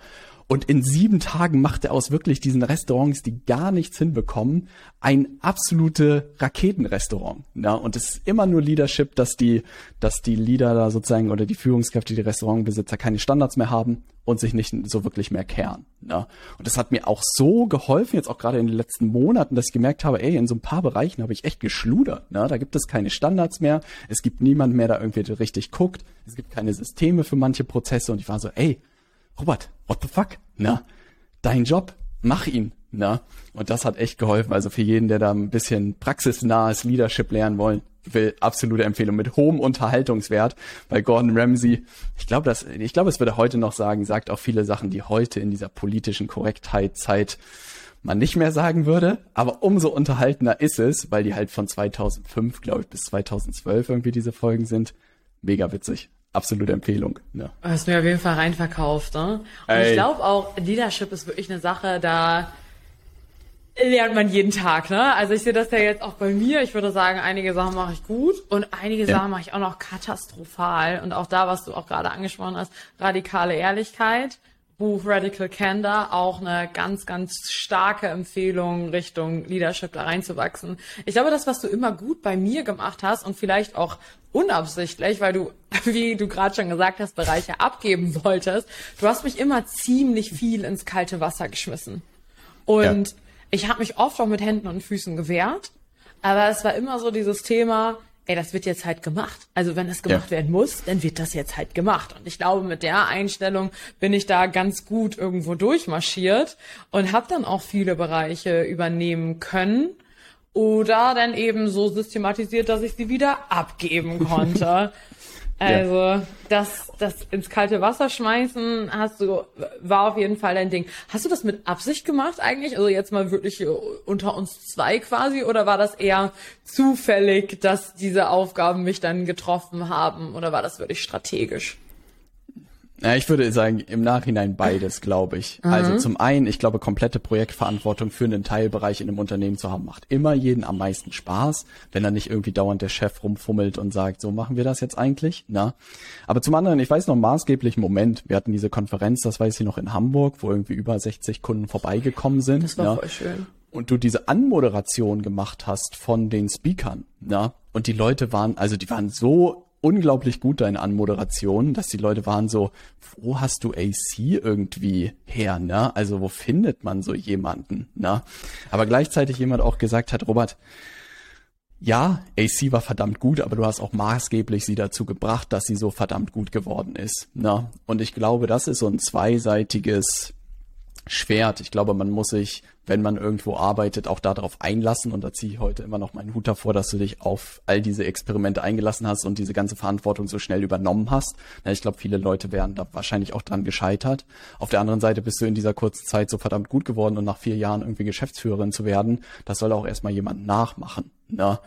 Und in sieben Tagen macht er aus wirklich diesen Restaurants, die gar nichts hinbekommen, ein absolute Raketenrestaurant. Ja, und es ist immer nur Leadership, dass die, dass die Leader da sozusagen oder die Führungskräfte, die Restaurantbesitzer keine Standards mehr haben und sich nicht so wirklich mehr kehren. Ja. Und das hat mir auch so geholfen, jetzt auch gerade in den letzten Monaten, dass ich gemerkt habe, ey, in so ein paar Bereichen habe ich echt geschludert. Ja. Da gibt es keine Standards mehr, es gibt niemand mehr, der irgendwie richtig guckt, es gibt keine Systeme für manche Prozesse und ich war so, ey, Robert, what the fuck? Na, dein Job, mach ihn. Na, und das hat echt geholfen. Also für jeden, der da ein bisschen praxisnahes Leadership lernen wollen, will absolute Empfehlung mit hohem Unterhaltungswert bei Gordon Ramsay. Ich glaube, dass ich glaube, es würde heute noch sagen, sagt auch viele Sachen, die heute in dieser politischen Korrektheitzeit man nicht mehr sagen würde, aber umso unterhaltener ist es, weil die halt von 2005, glaube ich, bis 2012 irgendwie diese Folgen sind. Mega witzig absolute Empfehlung. Ja.
Hast mir auf jeden Fall reinverkauft. Ne? Und Ey. ich glaube auch, Leadership ist wirklich eine Sache, da lernt man jeden Tag, ne? Also ich sehe das ja jetzt auch bei mir. Ich würde sagen, einige Sachen mache ich gut und einige ja. Sachen mache ich auch noch katastrophal. Und auch da, was du auch gerade angesprochen hast, radikale Ehrlichkeit. Buch Radical Candor auch eine ganz, ganz starke Empfehlung Richtung Leadership da reinzuwachsen. Ich glaube, das, was du immer gut bei mir gemacht hast und vielleicht auch unabsichtlich, weil du, <laughs> wie du gerade schon gesagt hast, Bereiche abgeben wolltest, du hast mich immer ziemlich viel ins kalte Wasser geschmissen. Und ja. ich habe mich oft auch mit Händen und Füßen gewehrt, aber es war immer so dieses Thema, ey, das wird jetzt halt gemacht. Also wenn das gemacht ja. werden muss, dann wird das jetzt halt gemacht. Und ich glaube, mit der Einstellung bin ich da ganz gut irgendwo durchmarschiert und habe dann auch viele Bereiche übernehmen können oder dann eben so systematisiert, dass ich sie wieder abgeben konnte. <laughs> Also ja. das, das ins kalte Wasser schmeißen hast du war auf jeden Fall dein Ding. Hast du das mit Absicht gemacht eigentlich? Also jetzt mal wirklich unter uns zwei quasi oder war das eher zufällig, dass diese Aufgaben mich dann getroffen haben oder war das wirklich strategisch?
Ja, ich würde sagen, im Nachhinein beides, glaube ich. Mhm. Also zum einen, ich glaube, komplette Projektverantwortung für einen Teilbereich in einem Unternehmen zu haben, macht immer jeden am meisten Spaß, wenn dann nicht irgendwie dauernd der Chef rumfummelt und sagt, so machen wir das jetzt eigentlich. Na? Aber zum anderen, ich weiß noch einen maßgeblichen Moment, wir hatten diese Konferenz, das weiß ich noch in Hamburg, wo irgendwie über 60 Kunden vorbeigekommen sind.
Das war ja? voll schön.
Und du diese Anmoderation gemacht hast von den Speakern, ja, und die Leute waren, also die waren so unglaublich gut deine Anmoderation, dass die Leute waren so, wo hast du AC irgendwie her, ne? Also wo findet man so jemanden, ne? Aber gleichzeitig jemand auch gesagt hat, Robert, ja, AC war verdammt gut, aber du hast auch maßgeblich sie dazu gebracht, dass sie so verdammt gut geworden ist. Ne? Und ich glaube, das ist so ein zweiseitiges Schwert. Ich glaube, man muss sich, wenn man irgendwo arbeitet, auch darauf einlassen. Und da ziehe ich heute immer noch meinen Hut davor, dass du dich auf all diese Experimente eingelassen hast und diese ganze Verantwortung so schnell übernommen hast. ich glaube, viele Leute wären da wahrscheinlich auch dran gescheitert. Auf der anderen Seite bist du in dieser kurzen Zeit so verdammt gut geworden und nach vier Jahren irgendwie Geschäftsführerin zu werden, das soll auch erstmal jemand nachmachen. Ne?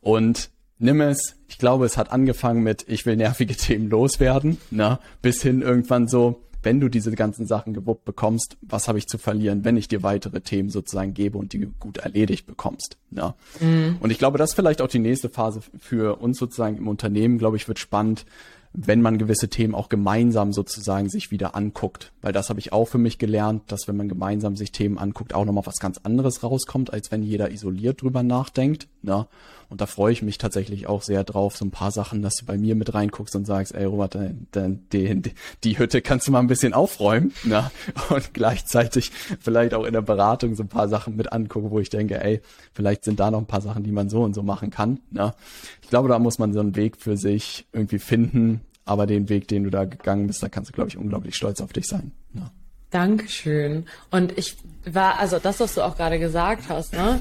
Und nimm es, ich glaube, es hat angefangen mit, ich will nervige <laughs> Themen loswerden, ne? bis hin irgendwann so, wenn du diese ganzen Sachen gewuppt bekommst, was habe ich zu verlieren, wenn ich dir weitere Themen sozusagen gebe und die gut erledigt bekommst. Ja. Mhm. Und ich glaube, das ist vielleicht auch die nächste Phase für uns sozusagen im Unternehmen, glaube ich, wird spannend, wenn man gewisse Themen auch gemeinsam sozusagen sich wieder anguckt. Weil das habe ich auch für mich gelernt, dass wenn man gemeinsam sich Themen anguckt, auch nochmal was ganz anderes rauskommt, als wenn jeder isoliert drüber nachdenkt. Ne? Und da freue ich mich tatsächlich auch sehr drauf, so ein paar Sachen, dass du bei mir mit reinguckst und sagst, ey Robert, die, die, die Hütte kannst du mal ein bisschen aufräumen. Ne? Und gleichzeitig vielleicht auch in der Beratung so ein paar Sachen mit angucken, wo ich denke, ey, vielleicht sind da noch ein paar Sachen, die man so und so machen kann. Ne? Ich glaube, da muss man so einen Weg für sich irgendwie finden, aber den Weg, den du da gegangen bist, da kannst du, glaube ich, unglaublich stolz auf dich sein. Ja.
Dankeschön. Und ich war, also das, was du auch gerade gesagt hast, ne?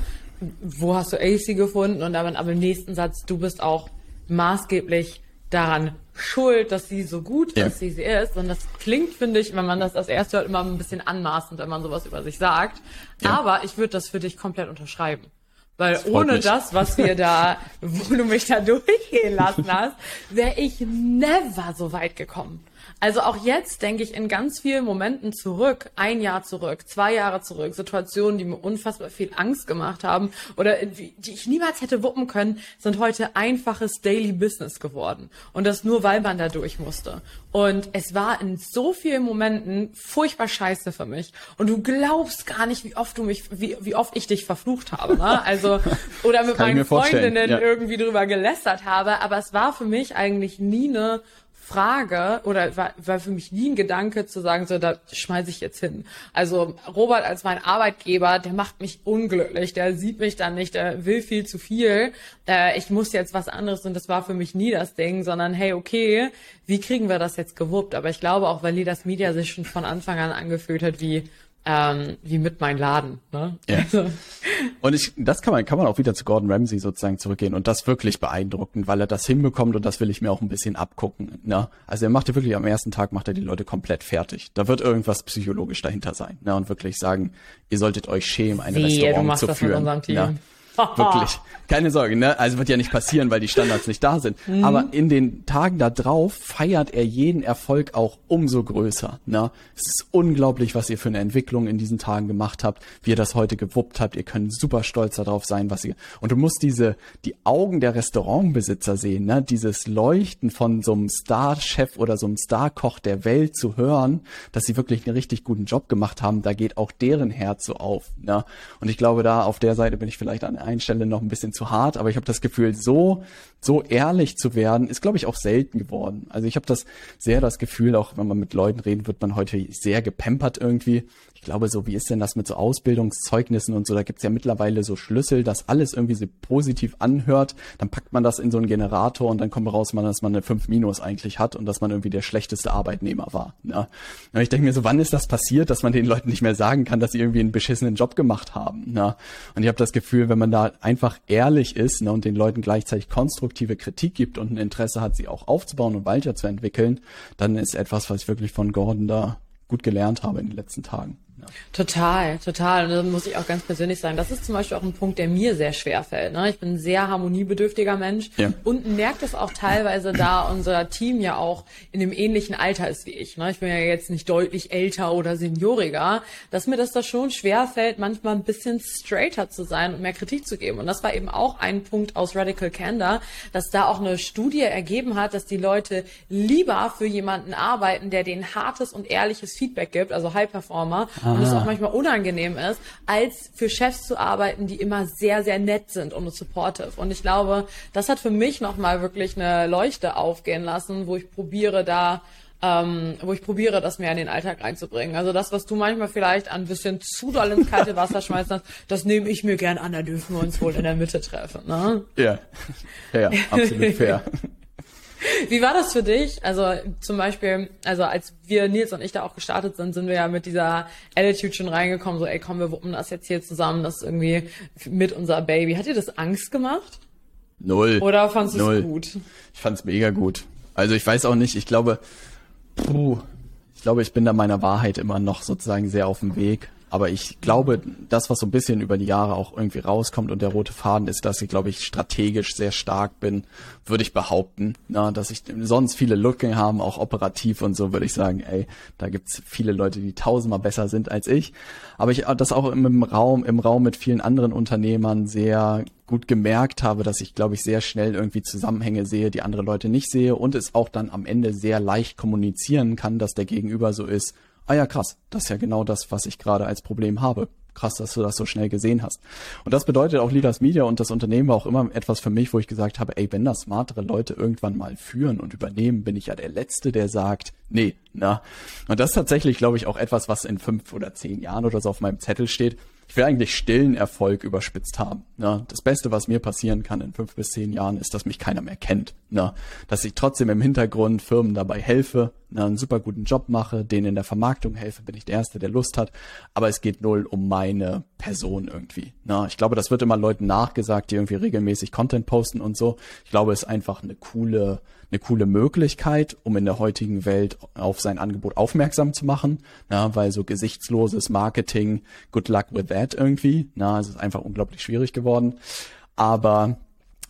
Wo hast du AC gefunden? Und dann aber im nächsten Satz, du bist auch maßgeblich daran schuld, dass sie so gut ja. ist, wie sie ist. Und das klingt, finde ich, wenn man das als erste hört, immer ein bisschen anmaßend, wenn man sowas über sich sagt. Ja. Aber ich würde das für dich komplett unterschreiben. Weil das ohne mich. das, was wir da, wo du mich da <laughs> durchgehen lassen hast, wäre ich never so weit gekommen. Also auch jetzt denke ich in ganz vielen Momenten zurück, ein Jahr zurück, zwei Jahre zurück, Situationen, die mir unfassbar viel Angst gemacht haben oder die ich niemals hätte wuppen können, sind heute einfaches Daily Business geworden. Und das nur, weil man da durch musste. Und es war in so vielen Momenten furchtbar scheiße für mich. Und du glaubst gar nicht, wie oft du mich, wie, wie oft ich dich verflucht habe. Ne? <laughs> Also, oder mit meinen Freundinnen ja. irgendwie drüber gelästert habe. Aber es war für mich eigentlich nie eine Frage oder war, war für mich nie ein Gedanke zu sagen, so da schmeiße ich jetzt hin. Also Robert als mein Arbeitgeber, der macht mich unglücklich, der sieht mich dann nicht, der will viel zu viel. Äh, ich muss jetzt was anderes und das war für mich nie das Ding, sondern hey, okay, wie kriegen wir das jetzt gewuppt? Aber ich glaube auch, weil Leaders Media sich schon von Anfang an angefühlt hat wie ähm, wie mit mein Laden. Ne?
Ja. Also. Und ich, das kann man, kann man auch wieder zu Gordon Ramsay sozusagen zurückgehen und das wirklich beeindruckend, weil er das hinbekommt und das will ich mir auch ein bisschen abgucken. Ne? Also er macht ja wirklich am ersten Tag macht er die Leute komplett fertig. Da wird irgendwas psychologisch dahinter sein. Ne? Und wirklich sagen, ihr solltet euch schämen, ein Wie, Restaurant zu führen. Ne? <laughs> Wirklich. Keine Sorge, ne? Also wird ja nicht passieren, weil die Standards nicht da sind. Mhm. Aber in den Tagen da drauf feiert er jeden Erfolg auch umso größer. Ne? Es ist unglaublich, was ihr für eine Entwicklung in diesen Tagen gemacht habt, wie ihr das heute gewuppt habt. Ihr könnt super stolz darauf sein, was ihr. Und du musst diese, die Augen der Restaurantbesitzer sehen, ne? Dieses Leuchten von so einem Star-Chef oder so einem Star-Koch der Welt zu hören, dass sie wirklich einen richtig guten Job gemacht haben, da geht auch deren Herz so auf. Ne? Und ich glaube, da auf der Seite bin ich vielleicht an einer Stelle noch ein bisschen zu hart, aber ich habe das Gefühl, so so ehrlich zu werden, ist glaube ich auch selten geworden. Also ich habe das sehr das Gefühl, auch wenn man mit Leuten redet, wird man heute sehr gepempert irgendwie ich glaube, so wie ist denn das mit so Ausbildungszeugnissen und so, da gibt's ja mittlerweile so Schlüssel, dass alles irgendwie so positiv anhört, dann packt man das in so einen Generator und dann kommt raus, dass man eine 5 Minus eigentlich hat und dass man irgendwie der schlechteste Arbeitnehmer war. Ja. Und ich denke mir so, wann ist das passiert, dass man den Leuten nicht mehr sagen kann, dass sie irgendwie einen beschissenen Job gemacht haben. Ja. Und ich habe das Gefühl, wenn man da einfach ehrlich ist ne, und den Leuten gleichzeitig konstruktive Kritik gibt und ein Interesse hat, sie auch aufzubauen und weiterzuentwickeln, dann ist etwas, was ich wirklich von Gordon da gut gelernt habe in den letzten Tagen.
Total, total. Und da muss ich auch ganz persönlich sagen, das ist zum Beispiel auch ein Punkt, der mir sehr schwer fällt. Ne? Ich bin ein sehr harmoniebedürftiger Mensch ja. und merke das auch teilweise, da unser Team ja auch in dem ähnlichen Alter ist wie ich. Ne? Ich bin ja jetzt nicht deutlich älter oder senioriger, dass mir das da schon schwer fällt, manchmal ein bisschen straighter zu sein und mehr Kritik zu geben. Und das war eben auch ein Punkt aus Radical Candor, dass da auch eine Studie ergeben hat, dass die Leute lieber für jemanden arbeiten, der denen hartes und ehrliches Feedback gibt, also High Performer, Aha. Und es auch manchmal unangenehm ist, als für Chefs zu arbeiten, die immer sehr, sehr nett sind und supportive. Und ich glaube, das hat für mich nochmal wirklich eine Leuchte aufgehen lassen, wo ich probiere da ähm, wo ich probiere, das mehr in den Alltag reinzubringen. Also das, was du manchmal vielleicht ein bisschen zu doll ins kalte Wasser schmeißt, das nehme ich mir gern an, da dürfen wir uns wohl in der Mitte treffen. Ne?
Ja, ja, ja absolut fair. <laughs> <laughs>
Wie war das für dich? Also zum Beispiel, also als wir Nils und ich da auch gestartet sind, sind wir ja mit dieser Attitude schon reingekommen, so ey komm, wir wuppen das jetzt hier zusammen, das ist irgendwie mit unser Baby. Hat dir das Angst gemacht?
Null.
Oder fandest du
es
gut?
Ich fand's mega gut. Also ich weiß auch nicht, ich glaube, puh, ich glaube, ich bin da meiner Wahrheit immer noch sozusagen sehr auf dem Weg. Aber ich glaube, das, was so ein bisschen über die Jahre auch irgendwie rauskommt und der rote Faden ist, dass ich, glaube ich, strategisch sehr stark bin, würde ich behaupten. Na, dass ich sonst viele Lücken haben, auch operativ und so, würde ich sagen, ey, da gibt's viele Leute, die tausendmal besser sind als ich. Aber ich das auch im Raum, im Raum mit vielen anderen Unternehmern sehr gut gemerkt habe, dass ich, glaube ich, sehr schnell irgendwie Zusammenhänge sehe, die andere Leute nicht sehe und es auch dann am Ende sehr leicht kommunizieren kann, dass der Gegenüber so ist, ah ja, krass, das ist ja genau das, was ich gerade als Problem habe. Krass, dass du das so schnell gesehen hast. Und das bedeutet auch Leaders Media und das Unternehmen war auch immer etwas für mich, wo ich gesagt habe, ey, wenn das smartere Leute irgendwann mal führen und übernehmen, bin ich ja der Letzte, der sagt, nee, na. Und das ist tatsächlich, glaube ich, auch etwas, was in fünf oder zehn Jahren oder so auf meinem Zettel steht ich will eigentlich stillen Erfolg überspitzt haben. Ne? Das Beste, was mir passieren kann in fünf bis zehn Jahren, ist, dass mich keiner mehr kennt. Ne? Dass ich trotzdem im Hintergrund Firmen dabei helfe? Einen super guten Job mache, denen in der Vermarktung helfe, bin ich der Erste, der Lust hat. Aber es geht null um meine Person irgendwie. Ne? Ich glaube, das wird immer Leuten nachgesagt, die irgendwie regelmäßig Content posten und so. Ich glaube, es ist einfach eine coole eine coole Möglichkeit, um in der heutigen Welt auf sein Angebot aufmerksam zu machen, na, weil so gesichtsloses Marketing, good luck with that irgendwie, na, es ist einfach unglaublich schwierig geworden. Aber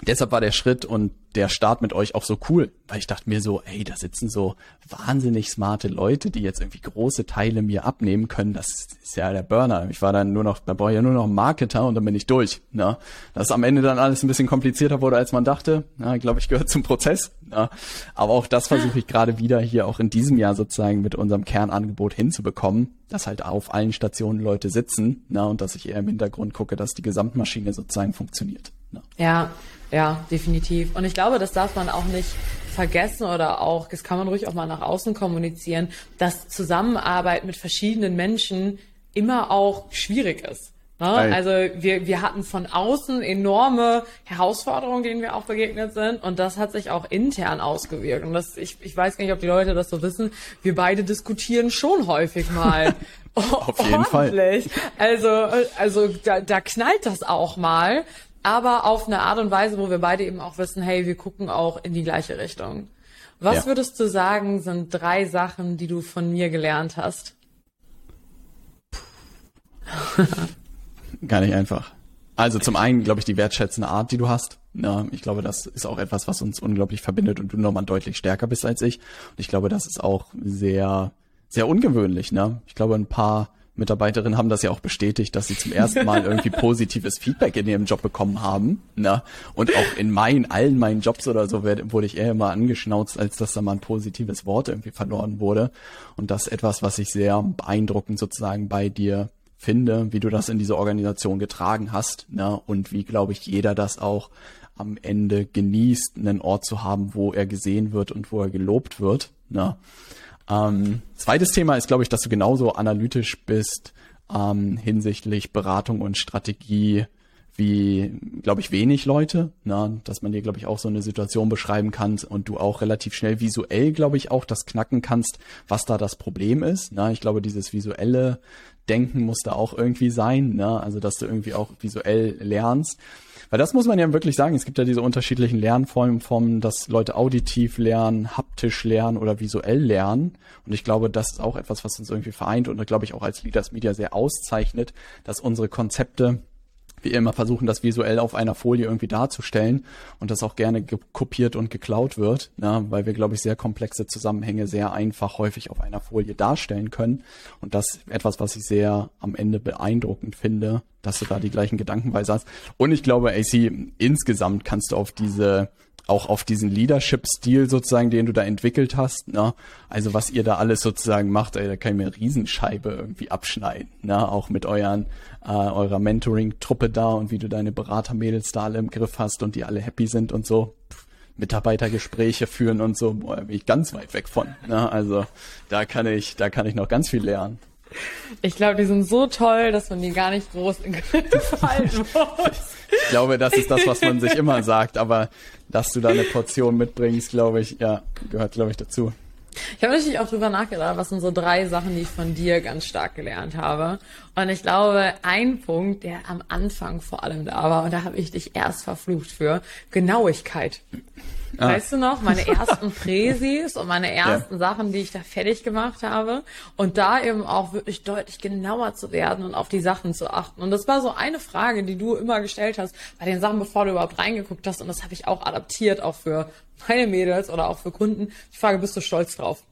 deshalb war der Schritt und der Start mit euch auch so cool, weil ich dachte mir so, ey, da sitzen so wahnsinnig smarte Leute, die jetzt irgendwie große Teile mir abnehmen können. Das ist ja der Burner. Ich war dann nur noch, da brauche ich ja nur noch einen Marketer und dann bin ich durch. Ne? Dass am Ende dann alles ein bisschen komplizierter wurde, als man dachte, na, glaube ich, gehört zum Prozess. Ne? Aber auch das versuche ich gerade wieder hier auch in diesem Jahr sozusagen mit unserem Kernangebot hinzubekommen, dass halt auf allen Stationen Leute sitzen ne? und dass ich eher im Hintergrund gucke, dass die Gesamtmaschine sozusagen funktioniert.
Ne? Ja, ja, definitiv. Und ich glaube, das darf man auch nicht vergessen oder auch, das kann man ruhig auch mal nach außen kommunizieren, dass Zusammenarbeit mit verschiedenen Menschen immer auch schwierig ist. Ne? Also wir, wir hatten von außen enorme Herausforderungen, denen wir auch begegnet sind und das hat sich auch intern ausgewirkt. Und das, ich, ich weiß gar nicht, ob die Leute das so wissen, wir beide diskutieren schon häufig mal. <laughs> <laughs>
Auf jeden.
Fall. Also, also da, da knallt das auch mal aber auf eine Art und Weise, wo wir beide eben auch wissen, hey, wir gucken auch in die gleiche Richtung. Was ja. würdest du sagen, sind drei Sachen, die du von mir gelernt hast?
Gar nicht einfach. Also zum einen, glaube ich, die wertschätzende Art, die du hast. Ja, ich glaube, das ist auch etwas, was uns unglaublich verbindet und du nochmal deutlich stärker bist als ich. Und ich glaube, das ist auch sehr, sehr ungewöhnlich. Ne? Ich glaube, ein paar Mitarbeiterinnen haben das ja auch bestätigt, dass sie zum ersten Mal irgendwie <laughs> positives Feedback in ihrem Job bekommen haben. Ne? Und auch in meinen, allen meinen Jobs oder so wurde ich eher immer angeschnauzt, als dass da mal ein positives Wort irgendwie verloren wurde. Und das ist etwas, was ich sehr beeindruckend sozusagen bei dir finde, wie du das in diese Organisation getragen hast. Ne? Und wie, glaube ich, jeder das auch am Ende genießt, einen Ort zu haben, wo er gesehen wird und wo er gelobt wird. Ne? Ähm, zweites Thema ist, glaube ich, dass du genauso analytisch bist ähm, hinsichtlich Beratung und Strategie wie, glaube ich, wenig Leute, ne? dass man dir, glaube ich, auch so eine Situation beschreiben kann und du auch relativ schnell visuell, glaube ich, auch das knacken kannst, was da das Problem ist. Ne? Ich glaube, dieses visuelle Denken muss da auch irgendwie sein, ne? also dass du irgendwie auch visuell lernst. Weil das muss man ja wirklich sagen. Es gibt ja diese unterschiedlichen Lernformen, Formen, dass Leute auditiv lernen, haptisch lernen oder visuell lernen. Und ich glaube, das ist auch etwas, was uns irgendwie vereint und glaube ich auch als Leaders Media sehr auszeichnet, dass unsere Konzepte wie immer versuchen, das visuell auf einer Folie irgendwie darzustellen und das auch gerne kopiert und geklaut wird, ne, weil wir, glaube ich, sehr komplexe Zusammenhänge sehr einfach häufig auf einer Folie darstellen können. Und das etwas, was ich sehr am Ende beeindruckend finde, dass du da die gleichen Gedankenweise hast. Und ich glaube, AC, insgesamt kannst du auf diese auch auf diesen Leadership-Stil sozusagen, den du da entwickelt hast. Ne? Also was ihr da alles sozusagen macht, ey, da kann ich mir eine Riesenscheibe irgendwie abschneiden. Ne? Auch mit euren äh, eurer Mentoring-Truppe da und wie du deine Beratermädels da alle im Griff hast und die alle happy sind und so. Mitarbeitergespräche führen und so, boah, bin ich ganz weit weg von. Ne? Also da kann ich, da kann ich noch ganz viel lernen.
Ich glaube, die sind so toll, dass man die gar nicht groß in Griff <laughs> halten muss.
Ich glaube, das ist das, was man sich immer sagt, aber dass du da eine Portion mitbringst, glaube ich, ja, gehört, glaube ich, dazu.
Ich habe natürlich auch drüber nachgedacht, was sind so drei Sachen, die ich von dir ganz stark gelernt habe. Und ich glaube, ein Punkt, der am Anfang vor allem da war, und da habe ich dich erst verflucht für, Genauigkeit. Ah. Weißt du noch, meine <laughs> ersten Präsis und meine ersten ja. Sachen, die ich da fertig gemacht habe. Und da eben auch wirklich deutlich genauer zu werden und auf die Sachen zu achten. Und das war so eine Frage, die du immer gestellt hast bei den Sachen, bevor du überhaupt reingeguckt hast. Und das habe ich auch adaptiert, auch für meine Mädels oder auch für Kunden. Ich frage, bist du stolz drauf?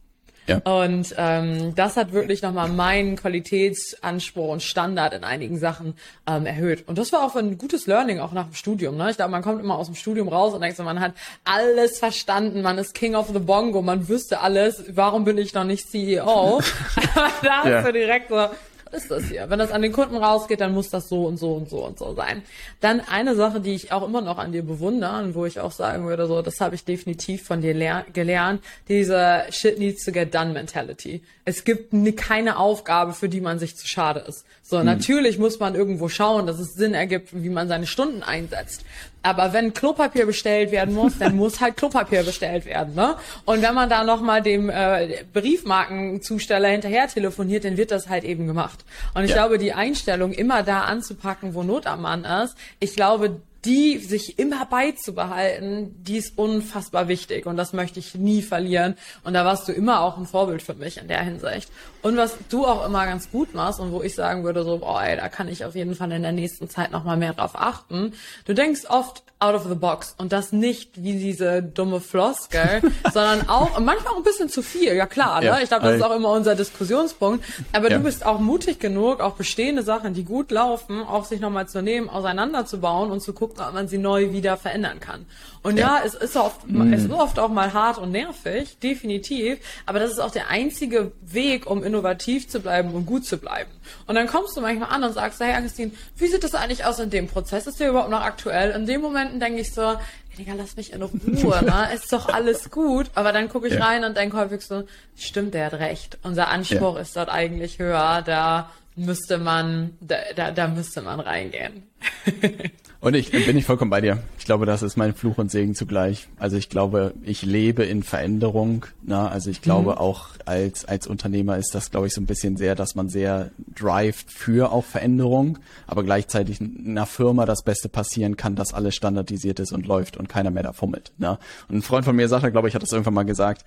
Ja. Und ähm, das hat wirklich nochmal meinen Qualitätsanspruch und Standard in einigen Sachen ähm, erhöht. Und das war auch ein gutes Learning, auch nach dem Studium. Ne? Ich glaube, man kommt immer aus dem Studium raus und denkt so, man hat alles verstanden, man ist King of the Bongo, man wüsste alles, warum bin ich noch nicht CEO? <laughs> Aber da ja. hast du direkt so, ist das hier? Wenn das an den Kunden rausgeht, dann muss das so und so und so und so sein. Dann eine Sache, die ich auch immer noch an dir bewundere und wo ich auch sagen würde, so, das habe ich definitiv von dir gelernt, diese Shit needs to get done Mentality. Es gibt keine Aufgabe, für die man sich zu schade ist. So, hm. natürlich muss man irgendwo schauen, dass es Sinn ergibt, wie man seine Stunden einsetzt. Aber wenn Klopapier bestellt werden muss, dann <laughs> muss halt Klopapier bestellt werden. Ne? Und wenn man da nochmal dem äh, Briefmarkenzusteller hinterher telefoniert, dann wird das halt eben gemacht. Und ich ja. glaube, die Einstellung, immer da anzupacken, wo Not am Mann ist, ich glaube, die sich immer beizubehalten, die ist unfassbar wichtig und das möchte ich nie verlieren. Und da warst du immer auch ein Vorbild für mich in der Hinsicht. Und was du auch immer ganz gut machst und wo ich sagen würde, so, boah, ey, da kann ich auf jeden Fall in der nächsten Zeit nochmal mehr drauf achten. Du denkst oft out of the box und das nicht wie diese dumme Floskel, <laughs> sondern auch manchmal auch ein bisschen zu viel. Ja klar, ne? Ich glaube, das ist auch immer unser Diskussionspunkt. Aber ja. du bist auch mutig genug, auch bestehende Sachen, die gut laufen, auch sich nochmal zu nehmen, auseinanderzubauen und zu gucken, gucken, ob man sie neu wieder verändern kann. Und ja, ja es ist oft, mm. es ist oft auch mal hart und nervig, definitiv. Aber das ist auch der einzige Weg, um innovativ zu bleiben und gut zu bleiben. Und dann kommst du manchmal an und sagst, hey Augustin, wie sieht das eigentlich aus in dem Prozess? Ist der überhaupt noch aktuell? In dem Momenten denke ich so, Digga, lass mich in Ruhe, ne? <laughs> Ist doch alles gut. Aber dann gucke ich ja. rein und denke häufig so, stimmt, der hat recht. Unser Anspruch ja. ist dort eigentlich höher. Da müsste man, da, da, da müsste man reingehen. <laughs>
Und ich bin ich vollkommen bei dir. Ich glaube, das ist mein Fluch und Segen zugleich. Also ich glaube, ich lebe in Veränderung. Na, also ich glaube mhm. auch als als Unternehmer ist das, glaube ich, so ein bisschen sehr, dass man sehr drive für auch Veränderung, aber gleichzeitig in einer Firma das Beste passieren kann, dass alles standardisiert ist und läuft und keiner mehr da fummelt. Na? Und ein Freund von mir sagt, glaube ich, hat das irgendwann mal gesagt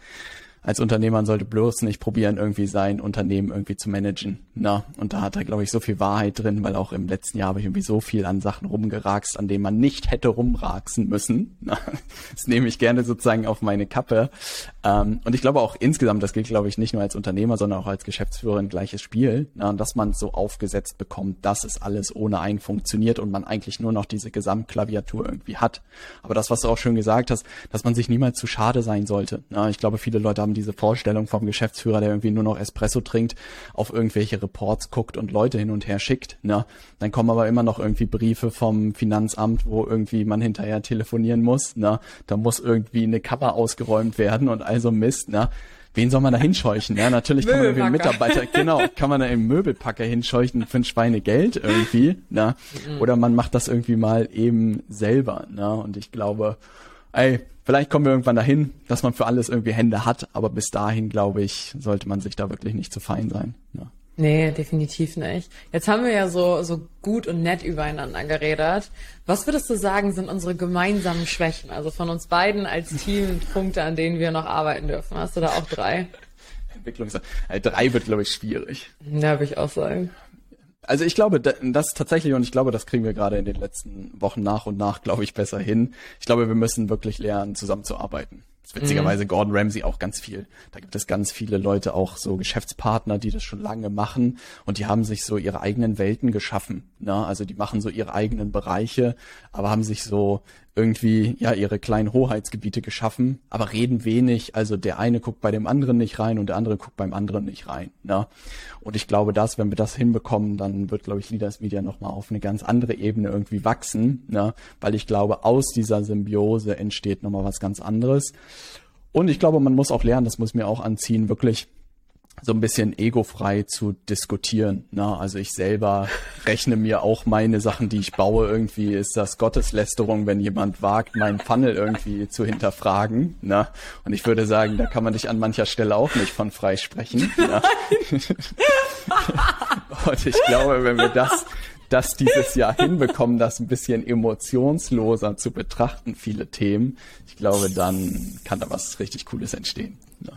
als Unternehmer sollte bloß nicht probieren, irgendwie sein Unternehmen irgendwie zu managen. Na, und da hat er, glaube ich, so viel Wahrheit drin, weil auch im letzten Jahr habe ich irgendwie so viel an Sachen rumgerakst, an denen man nicht hätte rumraksen müssen. Na, <laughs> das nehme ich gerne sozusagen auf meine Kappe. Ähm, und ich glaube auch insgesamt, das gilt, glaube ich, nicht nur als Unternehmer, sondern auch als Geschäftsführer ein gleiches Spiel, na, dass man so aufgesetzt bekommt, dass es alles ohne einen funktioniert und man eigentlich nur noch diese Gesamtklaviatur irgendwie hat. Aber das, was du auch schön gesagt hast, dass man sich niemals zu schade sein sollte. Na, ich glaube, viele Leute haben diese Vorstellung vom Geschäftsführer, der irgendwie nur noch Espresso trinkt, auf irgendwelche Reports guckt und Leute hin und her schickt. Ne? Dann kommen aber immer noch irgendwie Briefe vom Finanzamt, wo irgendwie man hinterher telefonieren muss. Ne? Da muss irgendwie eine Cover ausgeräumt werden und also Mist. Ne? Wen soll man da hinscheuchen? Ja, natürlich kann man irgendwie einen Mitarbeiter, <laughs> genau, kann man da einen Möbelpacker hinscheuchen für ein Schweinegeld irgendwie, ne? Mhm. Oder man macht das irgendwie mal eben selber, ne? Und ich glaube, ey, Vielleicht kommen wir irgendwann dahin, dass man für alles irgendwie Hände hat, aber bis dahin, glaube ich, sollte man sich da wirklich nicht zu fein sein. Ja.
Nee, definitiv nicht. Jetzt haben wir ja so, so gut und nett übereinander geredet. Was würdest du sagen, sind unsere gemeinsamen Schwächen? Also von uns beiden als Team Punkte, an denen wir noch arbeiten dürfen. Hast du da auch drei?
Entwicklungs äh, drei wird, glaube ich, schwierig.
Ja, würde ich auch sagen.
Also ich glaube, das tatsächlich, und ich glaube, das kriegen wir gerade in den letzten Wochen nach und nach, glaube ich, besser hin. Ich glaube, wir müssen wirklich lernen, zusammenzuarbeiten. Witzigerweise mhm. Gordon Ramsay auch ganz viel. Da gibt es ganz viele Leute, auch so Geschäftspartner, die das schon lange machen und die haben sich so ihre eigenen Welten geschaffen. Ne? Also die machen so ihre eigenen Bereiche, aber haben sich so irgendwie ja ihre kleinen Hoheitsgebiete geschaffen, aber reden wenig. Also der eine guckt bei dem anderen nicht rein und der andere guckt beim anderen nicht rein. Ne? Und ich glaube, dass, wenn wir das hinbekommen, dann wird, glaube ich, Leaders Media nochmal auf eine ganz andere Ebene irgendwie wachsen, ne? weil ich glaube, aus dieser Symbiose entsteht nochmal was ganz anderes. Und ich glaube, man muss auch lernen, das muss mir auch anziehen, wirklich so ein bisschen egofrei zu diskutieren. Ne? Also ich selber rechne mir auch meine Sachen, die ich baue. Irgendwie ist das Gotteslästerung, wenn jemand wagt, meinen Funnel irgendwie zu hinterfragen. Ne? Und ich würde sagen, da kann man dich an mancher Stelle auch nicht von frei sprechen. Ne? Und ich glaube, wenn wir das das dieses Jahr hinbekommen, das ein bisschen emotionsloser zu betrachten, viele Themen, ich glaube, dann kann da was richtig Cooles entstehen. Ja.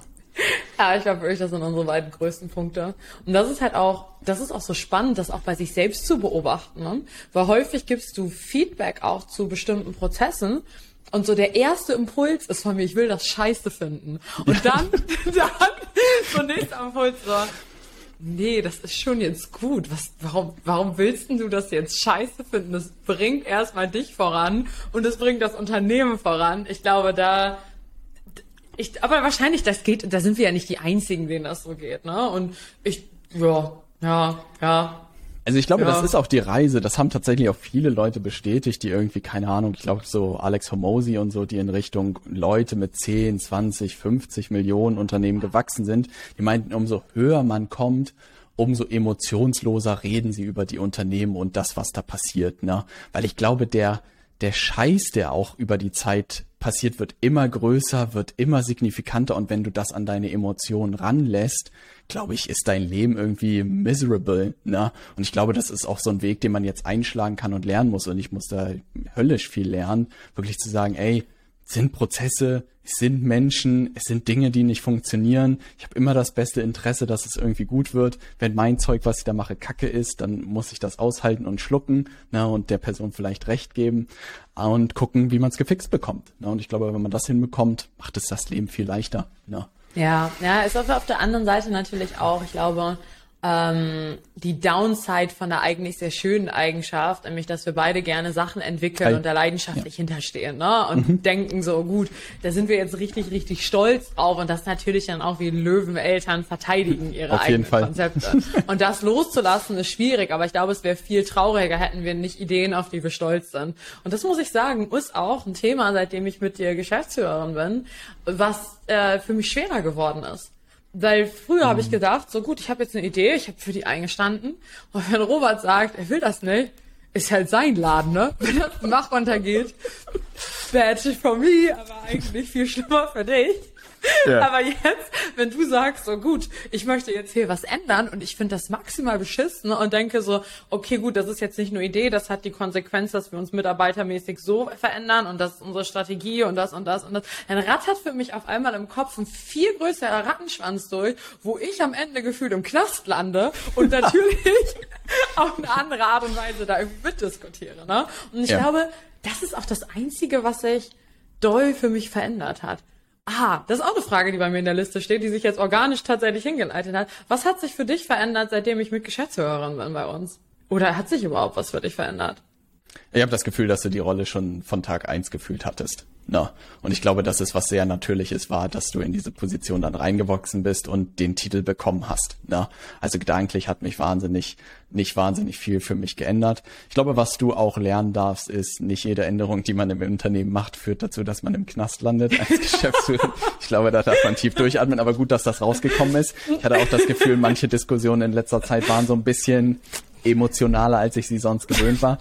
Ja, ich glaube wirklich, das sind unsere beiden größten Punkte. Und das ist halt auch, das ist auch so spannend, das auch bei sich selbst zu beobachten. Ne? Weil häufig gibst du Feedback auch zu bestimmten Prozessen. Und so der erste Impuls ist von mir, ich will das scheiße finden. Und dann, <laughs> dann so nächster Impuls so, nee, das ist schon jetzt gut. Was, warum, warum willst du das jetzt scheiße finden? Das bringt erstmal dich voran und es bringt das Unternehmen voran. Ich glaube, da, ich, aber wahrscheinlich, das geht, da sind wir ja nicht die Einzigen, denen das so geht, ne? Und ich, ja, ja, ja.
Also ich glaube, ja. das ist auch die Reise. Das haben tatsächlich auch viele Leute bestätigt, die irgendwie, keine Ahnung, ich glaube so Alex Homosi und so, die in Richtung Leute mit 10, 20, 50 Millionen Unternehmen gewachsen sind. Die meinten, umso höher man kommt, umso emotionsloser reden sie über die Unternehmen und das, was da passiert, ne? Weil ich glaube, der, der Scheiß, der auch über die Zeit passiert, wird immer größer, wird immer signifikanter und wenn du das an deine Emotionen ranlässt, glaube ich, ist dein Leben irgendwie miserable, ne? Und ich glaube, das ist auch so ein Weg, den man jetzt einschlagen kann und lernen muss und ich muss da höllisch viel lernen, wirklich zu sagen, ey, sind Prozesse, es sind Menschen, es sind Dinge, die nicht funktionieren. Ich habe immer das beste Interesse, dass es irgendwie gut wird. Wenn mein Zeug, was ich da mache, kacke ist, dann muss ich das aushalten und schlucken ne, und der Person vielleicht recht geben und gucken, wie man es gefixt bekommt. Ne. Und ich glaube, wenn man das hinbekommt, macht es das Leben viel leichter. Ne.
Ja, ja, ist auf der anderen Seite natürlich auch, ich glaube, ähm, die Downside von der eigentlich sehr schönen Eigenschaft, nämlich dass wir beide gerne Sachen entwickeln und da leidenschaftlich ja. hinterstehen ne? und mhm. denken so, gut, da sind wir jetzt richtig, richtig stolz drauf und das natürlich dann auch wie Löweneltern verteidigen ihre Auf eigenen Konzepte. und das loszulassen ist schwierig, aber ich glaube, es wäre viel trauriger, hätten wir nicht Ideen, auf die wir stolz sind. Und das muss ich sagen, ist auch ein Thema, seitdem ich mit dir Geschäftsführerin bin, was äh, für mich schwerer geworden ist. Weil früher mhm. habe ich gedacht, so gut, ich habe jetzt eine Idee, ich habe für die eingestanden. Und wenn Robert sagt, er will das nicht, ist halt sein Laden, ne? <laughs> Wenn das Nachbarn untergeht, bad for me, aber eigentlich viel schlimmer für dich. Ja. Aber jetzt, wenn du sagst, so gut, ich möchte jetzt hier was ändern und ich finde das maximal beschissen und denke so, okay, gut, das ist jetzt nicht nur Idee, das hat die Konsequenz, dass wir uns mitarbeitermäßig so verändern und das ist unsere Strategie und das und das und das, dann rattert für mich auf einmal im Kopf ein viel größerer Rattenschwanz durch, wo ich am Ende gefühlt im Knast lande und <laughs> natürlich auf eine andere Art und Weise da irgendwie mitdiskutiere. Ne? Und ich ja. glaube, das ist auch das Einzige, was sich doll für mich verändert hat. Ah, das ist auch eine Frage, die bei mir in der Liste steht, die sich jetzt organisch tatsächlich hingeleitet hat. Was hat sich für dich verändert, seitdem ich mit Geschäftsführerin bin bei uns? Oder hat sich überhaupt was für dich verändert?
Ich habe das Gefühl, dass du die Rolle schon von Tag eins gefühlt hattest. Na, und ich glaube, dass es was sehr Natürliches war, dass du in diese Position dann reingewachsen bist und den Titel bekommen hast. Na, also gedanklich hat mich wahnsinnig, nicht wahnsinnig viel für mich geändert. Ich glaube, was du auch lernen darfst, ist, nicht jede Änderung, die man im Unternehmen macht, führt dazu, dass man im Knast landet als <laughs> Geschäftsführer. ich glaube, da darf man tief durchatmen, aber gut, dass das rausgekommen ist. Ich hatte auch das Gefühl, manche Diskussionen in letzter Zeit waren so ein bisschen emotionaler, als ich sie sonst gewöhnt war.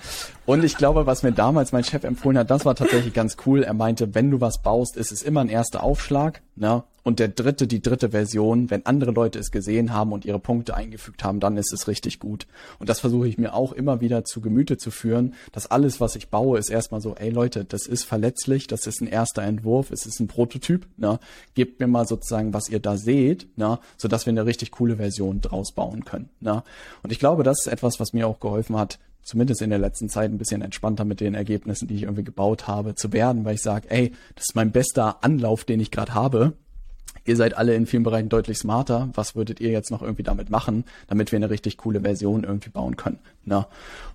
Und ich glaube, was mir damals mein Chef empfohlen hat, das war tatsächlich ganz cool. Er meinte, wenn du was baust, ist es immer ein erster Aufschlag, ne? Und der dritte, die dritte Version, wenn andere Leute es gesehen haben und ihre Punkte eingefügt haben, dann ist es richtig gut. Und das versuche ich mir auch immer wieder zu Gemüte zu führen, dass alles, was ich baue, ist erstmal so, ey Leute, das ist verletzlich, das ist ein erster Entwurf, es ist ein Prototyp, ne? Gebt mir mal sozusagen, was ihr da seht, ne? Sodass wir eine richtig coole Version draus bauen können, ne? Und ich glaube, das ist etwas, was mir auch geholfen hat, zumindest in der letzten Zeit ein bisschen entspannter mit den Ergebnissen, die ich irgendwie gebaut habe, zu werden, weil ich sage, ey, das ist mein bester Anlauf, den ich gerade habe ihr seid alle in vielen Bereichen deutlich smarter. Was würdet ihr jetzt noch irgendwie damit machen, damit wir eine richtig coole Version irgendwie bauen können? Na?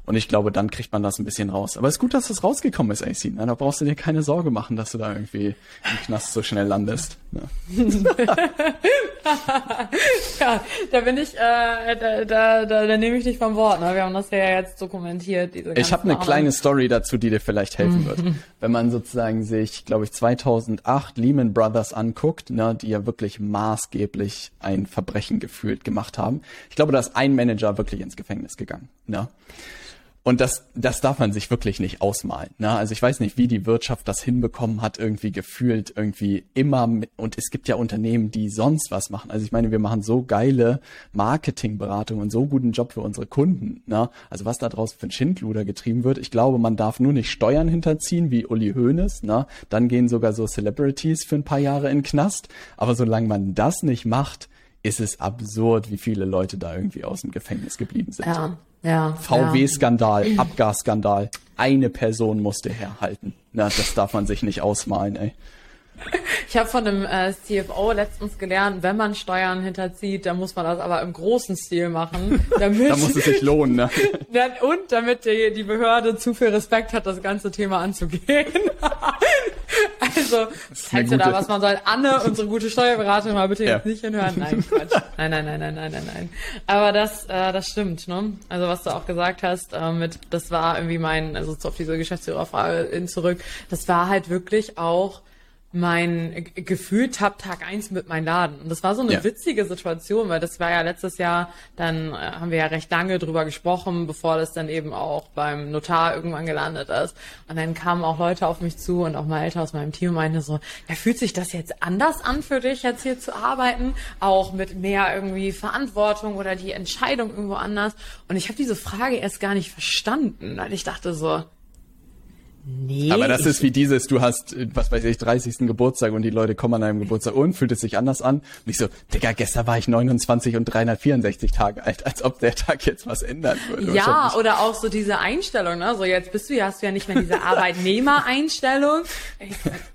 Und ich glaube, dann kriegt man das ein bisschen raus. Aber es ist gut, dass das rausgekommen ist, AC. Na, da brauchst du dir keine Sorge machen, dass du da irgendwie im Knast so schnell landest. <laughs> <laughs> <laughs> Ja,
da bin ich, äh, da, da, da, da nehme ich dich vom Wort. Ne? Wir haben das ja jetzt dokumentiert.
Diese ich habe eine Arbeit. kleine Story dazu, die dir vielleicht helfen wird. <laughs> Wenn man sozusagen sich, glaube ich, 2008 Lehman Brothers anguckt, ne, die ja wirklich maßgeblich ein Verbrechen gefühlt gemacht haben. Ich glaube, da ist ein Manager wirklich ins Gefängnis gegangen. Ne? Und das, das darf man sich wirklich nicht ausmalen. Ne? Also ich weiß nicht, wie die Wirtschaft das hinbekommen hat, irgendwie gefühlt, irgendwie immer mit, und es gibt ja Unternehmen, die sonst was machen. Also ich meine, wir machen so geile Marketingberatungen und so guten Job für unsere Kunden. Ne? Also was da draußen für ein Schindluder getrieben wird. Ich glaube, man darf nur nicht Steuern hinterziehen, wie Uli Hoeneß. Ne? Dann gehen sogar so Celebrities für ein paar Jahre in Knast. Aber solange man das nicht macht, ist es absurd, wie viele Leute da irgendwie aus dem Gefängnis geblieben sind.
Ja. Ja,
VW-Skandal, ja. Abgasskandal. Eine Person musste herhalten. Na, das darf man sich nicht ausmalen, ey. <laughs>
Ich habe von einem äh, CFO letztens gelernt, wenn man Steuern hinterzieht, dann muss man das aber im großen Stil machen. <laughs>
Damit, da muss es sich lohnen, ne? <laughs>
und damit die, die Behörde zu viel Respekt hat, das ganze Thema anzugehen. also, zeigt du da, was man soll. Anne, unsere gute Steuerberaterin, mal bitte ja. jetzt nicht hinhören. Nein, Quatsch. Nein, nein, nein, nein, nein, nein, nein. Aber das, äh, das stimmt, ne? Also, was du auch gesagt hast, äh, mit, das war irgendwie mein, also auf diese Geschäftsführerfrage zurück, das war halt wirklich auch, mein Gefühl ab Tag eins mit meinem Laden. Und das war so eine ja. witzige Situation, weil das war ja letztes Jahr, dann äh, haben wir ja recht lange drüber gesprochen, bevor das dann eben auch beim Notar irgendwann gelandet ist. Und dann kamen auch Leute auf mich zu und auch mal älter aus meinem Team meinte so, ja, fühlt sich das jetzt anders an für dich, jetzt hier zu arbeiten? Auch mit mehr irgendwie Verantwortung oder die Entscheidung irgendwo anders? Und ich habe diese Frage erst gar nicht verstanden, weil ich dachte so,
Nee. Aber das ist wie dieses, du hast, was weiß ich, 30. Geburtstag und die Leute kommen an deinem Geburtstag und fühlt es sich anders an. Und ich so, Digga, gestern war ich 29 und 364 Tage alt, als ob der Tag jetzt was ändern würde.
Ja, oder auch so diese Einstellung, ne? So jetzt bist du ja, hast du ja nicht mehr diese <laughs> Arbeitnehmereinstellung. <laughs>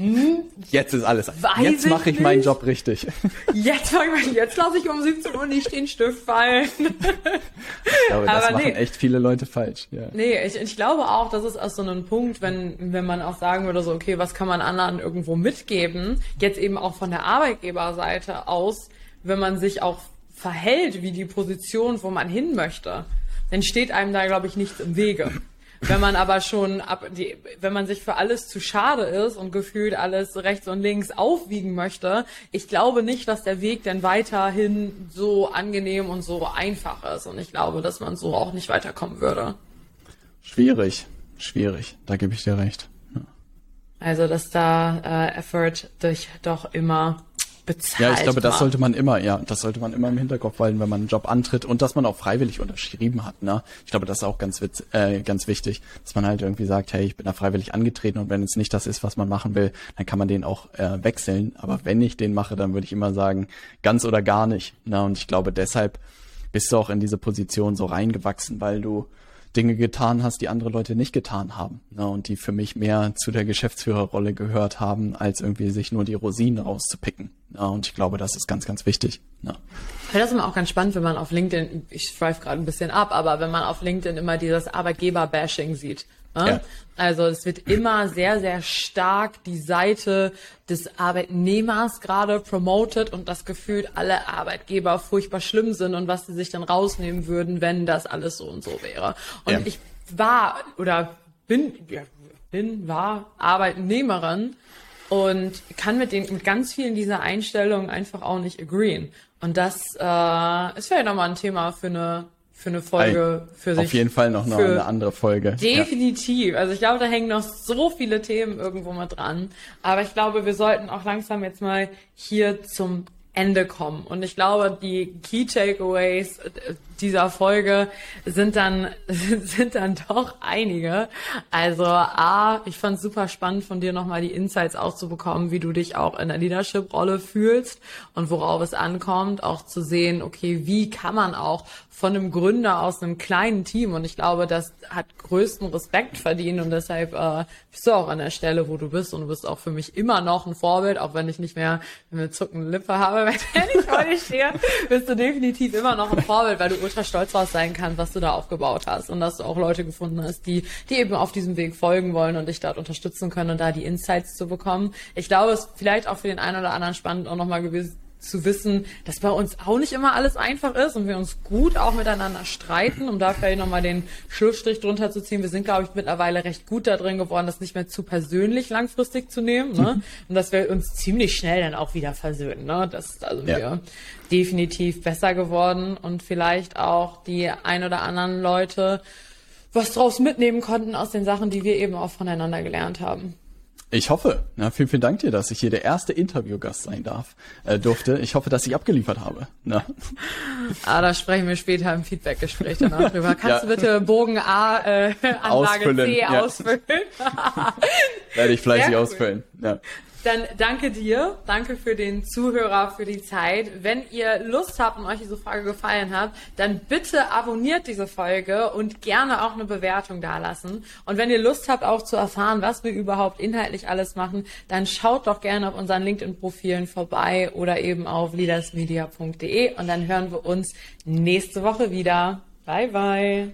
Hm? Jetzt ist alles. Jetzt mache ich, <laughs> ich meinen Job richtig.
Jetzt, jetzt lasse ich um 17 Uhr nicht den Stift fallen.
Ich glaube, das Aber machen nee. echt viele Leute falsch. Ja.
Nee, ich, ich glaube auch, das ist auch so ein Punkt, wenn, wenn man auch sagen würde, so, okay, was kann man anderen irgendwo mitgeben? Jetzt eben auch von der Arbeitgeberseite aus, wenn man sich auch verhält wie die Position, wo man hin möchte, dann steht einem da, glaube ich, nichts im Wege. Wenn man aber schon ab, die, wenn man sich für alles zu schade ist und gefühlt alles rechts und links aufwiegen möchte, ich glaube nicht, dass der Weg dann weiterhin so angenehm und so einfach ist. Und ich glaube, dass man so auch nicht weiterkommen würde.
Schwierig, schwierig. Da gebe ich dir recht.
Also, dass da äh, Effort dich doch immer bezahlt.
Ja, ich glaube, das sollte man immer, ja, das sollte man immer im Hinterkopf halten, wenn man einen Job antritt und dass man auch freiwillig unterschrieben hat. Ne? Ich glaube, das ist auch ganz, witz, äh, ganz wichtig, dass man halt irgendwie sagt, hey, ich bin da freiwillig angetreten und wenn es nicht das ist, was man machen will, dann kann man den auch äh, wechseln. Aber wenn ich den mache, dann würde ich immer sagen, ganz oder gar nicht. Ne? Und ich glaube, deshalb bist du auch in diese Position so reingewachsen, weil du Dinge getan hast, die andere Leute nicht getan haben. Ne, und die für mich mehr zu der Geschäftsführerrolle gehört haben, als irgendwie sich nur die Rosinen rauszupicken. Ne, und ich glaube, das ist ganz, ganz wichtig. Ne.
Das ist immer auch ganz spannend, wenn man auf LinkedIn, ich schweife gerade ein bisschen ab, aber wenn man auf LinkedIn immer dieses Arbeitgeber-Bashing sieht. Ne?
Ja.
Also es wird immer sehr, sehr stark die Seite des Arbeitnehmers gerade promoted und das Gefühl, alle Arbeitgeber furchtbar schlimm sind und was sie sich dann rausnehmen würden, wenn das alles so und so wäre. Und
Ja.
ich war oder bin, ja, bin, war Arbeitnehmerin und kann mit den mit ganz vielen dieser Einstellungen einfach auch nicht agreeen. Und das äh, ist vielleicht nochmal ein Thema für eine für eine Folge für sich.
Auf jeden Fall noch eine, eine andere Folge. Ja.
Definitiv. Also ich glaube, da hängen noch so viele Themen irgendwo mit dran. Aber ich glaube, wir sollten auch langsam jetzt mal hier zum Ende kommen. Und ich glaube, die Key Takeaways äh, dieser Folge sind dann, <laughs> sind dann doch einige. Also A, ich fand es super spannend von dir nochmal die Insights auszubekommen, wie du dich auch in der Leadership-Rolle fühlst und worauf es ankommt, auch zu sehen, okay, wie kann man auch von einem Gründer aus einem kleinen Team und ich glaube, das hat größten Respekt verdient und deshalb äh, bist du auch an der Stelle, wo du bist und du bist auch für mich immer noch ein Vorbild, auch wenn ich nicht mehr eine zuckende Lippe habe, wenn ich vor dir stehe, bist du definitiv immer noch ein Vorbild, weil du ultra stolz drauf sein kannst, was du da aufgebaut hast und dass du auch Leute gefunden hast, die, die eben auf diesem Weg folgen wollen und dich dort unterstützen können und da die Insights zu bekommen. Ich glaube, es ist vielleicht auch für den einen oder anderen spannend auch nochmal gewesen, zu wissen, dass bei uns auch nicht immer alles einfach ist und wir uns gut auch miteinander streiten, um da vielleicht nochmal den Schlussstrich drunter zu ziehen. Wir sind, glaube ich, mittlerweile recht gut da drin geworden, das nicht mehr zu persönlich langfristig zu nehmen. Ne? Und dass wir uns ziemlich schnell dann auch wieder versöhnen. Ne? Das ist also
Ja.
wir definitiv besser geworden und vielleicht auch die ein oder anderen Leute was draus mitnehmen konnten aus den Sachen, die wir eben auch voneinander gelernt haben.
Ich hoffe. Ja, vielen, vielen Dank dir, dass ich hier der erste Interviewgast sein darf, äh, durfte. Ich hoffe, dass ich abgeliefert habe. Ja. <laughs>
Ah, da sprechen wir später im Feedbackgespräch danach drüber. <laughs> Kannst
Ja.
du bitte Bogen A, äh, Anlage
Ausfüllen,
C
ja.
ausfüllen? <laughs>
Werde ich fleißig
cool.
ausfüllen. Ja.
Dann danke dir, danke für den Zuhörer, für die Zeit. Wenn ihr Lust habt und euch diese Folge gefallen hat, dann bitte abonniert diese Folge und gerne auch eine Bewertung dalassen. Und wenn ihr Lust habt, auch zu erfahren, was wir überhaupt inhaltlich alles machen, dann schaut doch gerne auf unseren LinkedIn-Profilen vorbei oder eben auf leadersmedia.de und dann hören wir uns nächste Woche wieder. Bye, bye.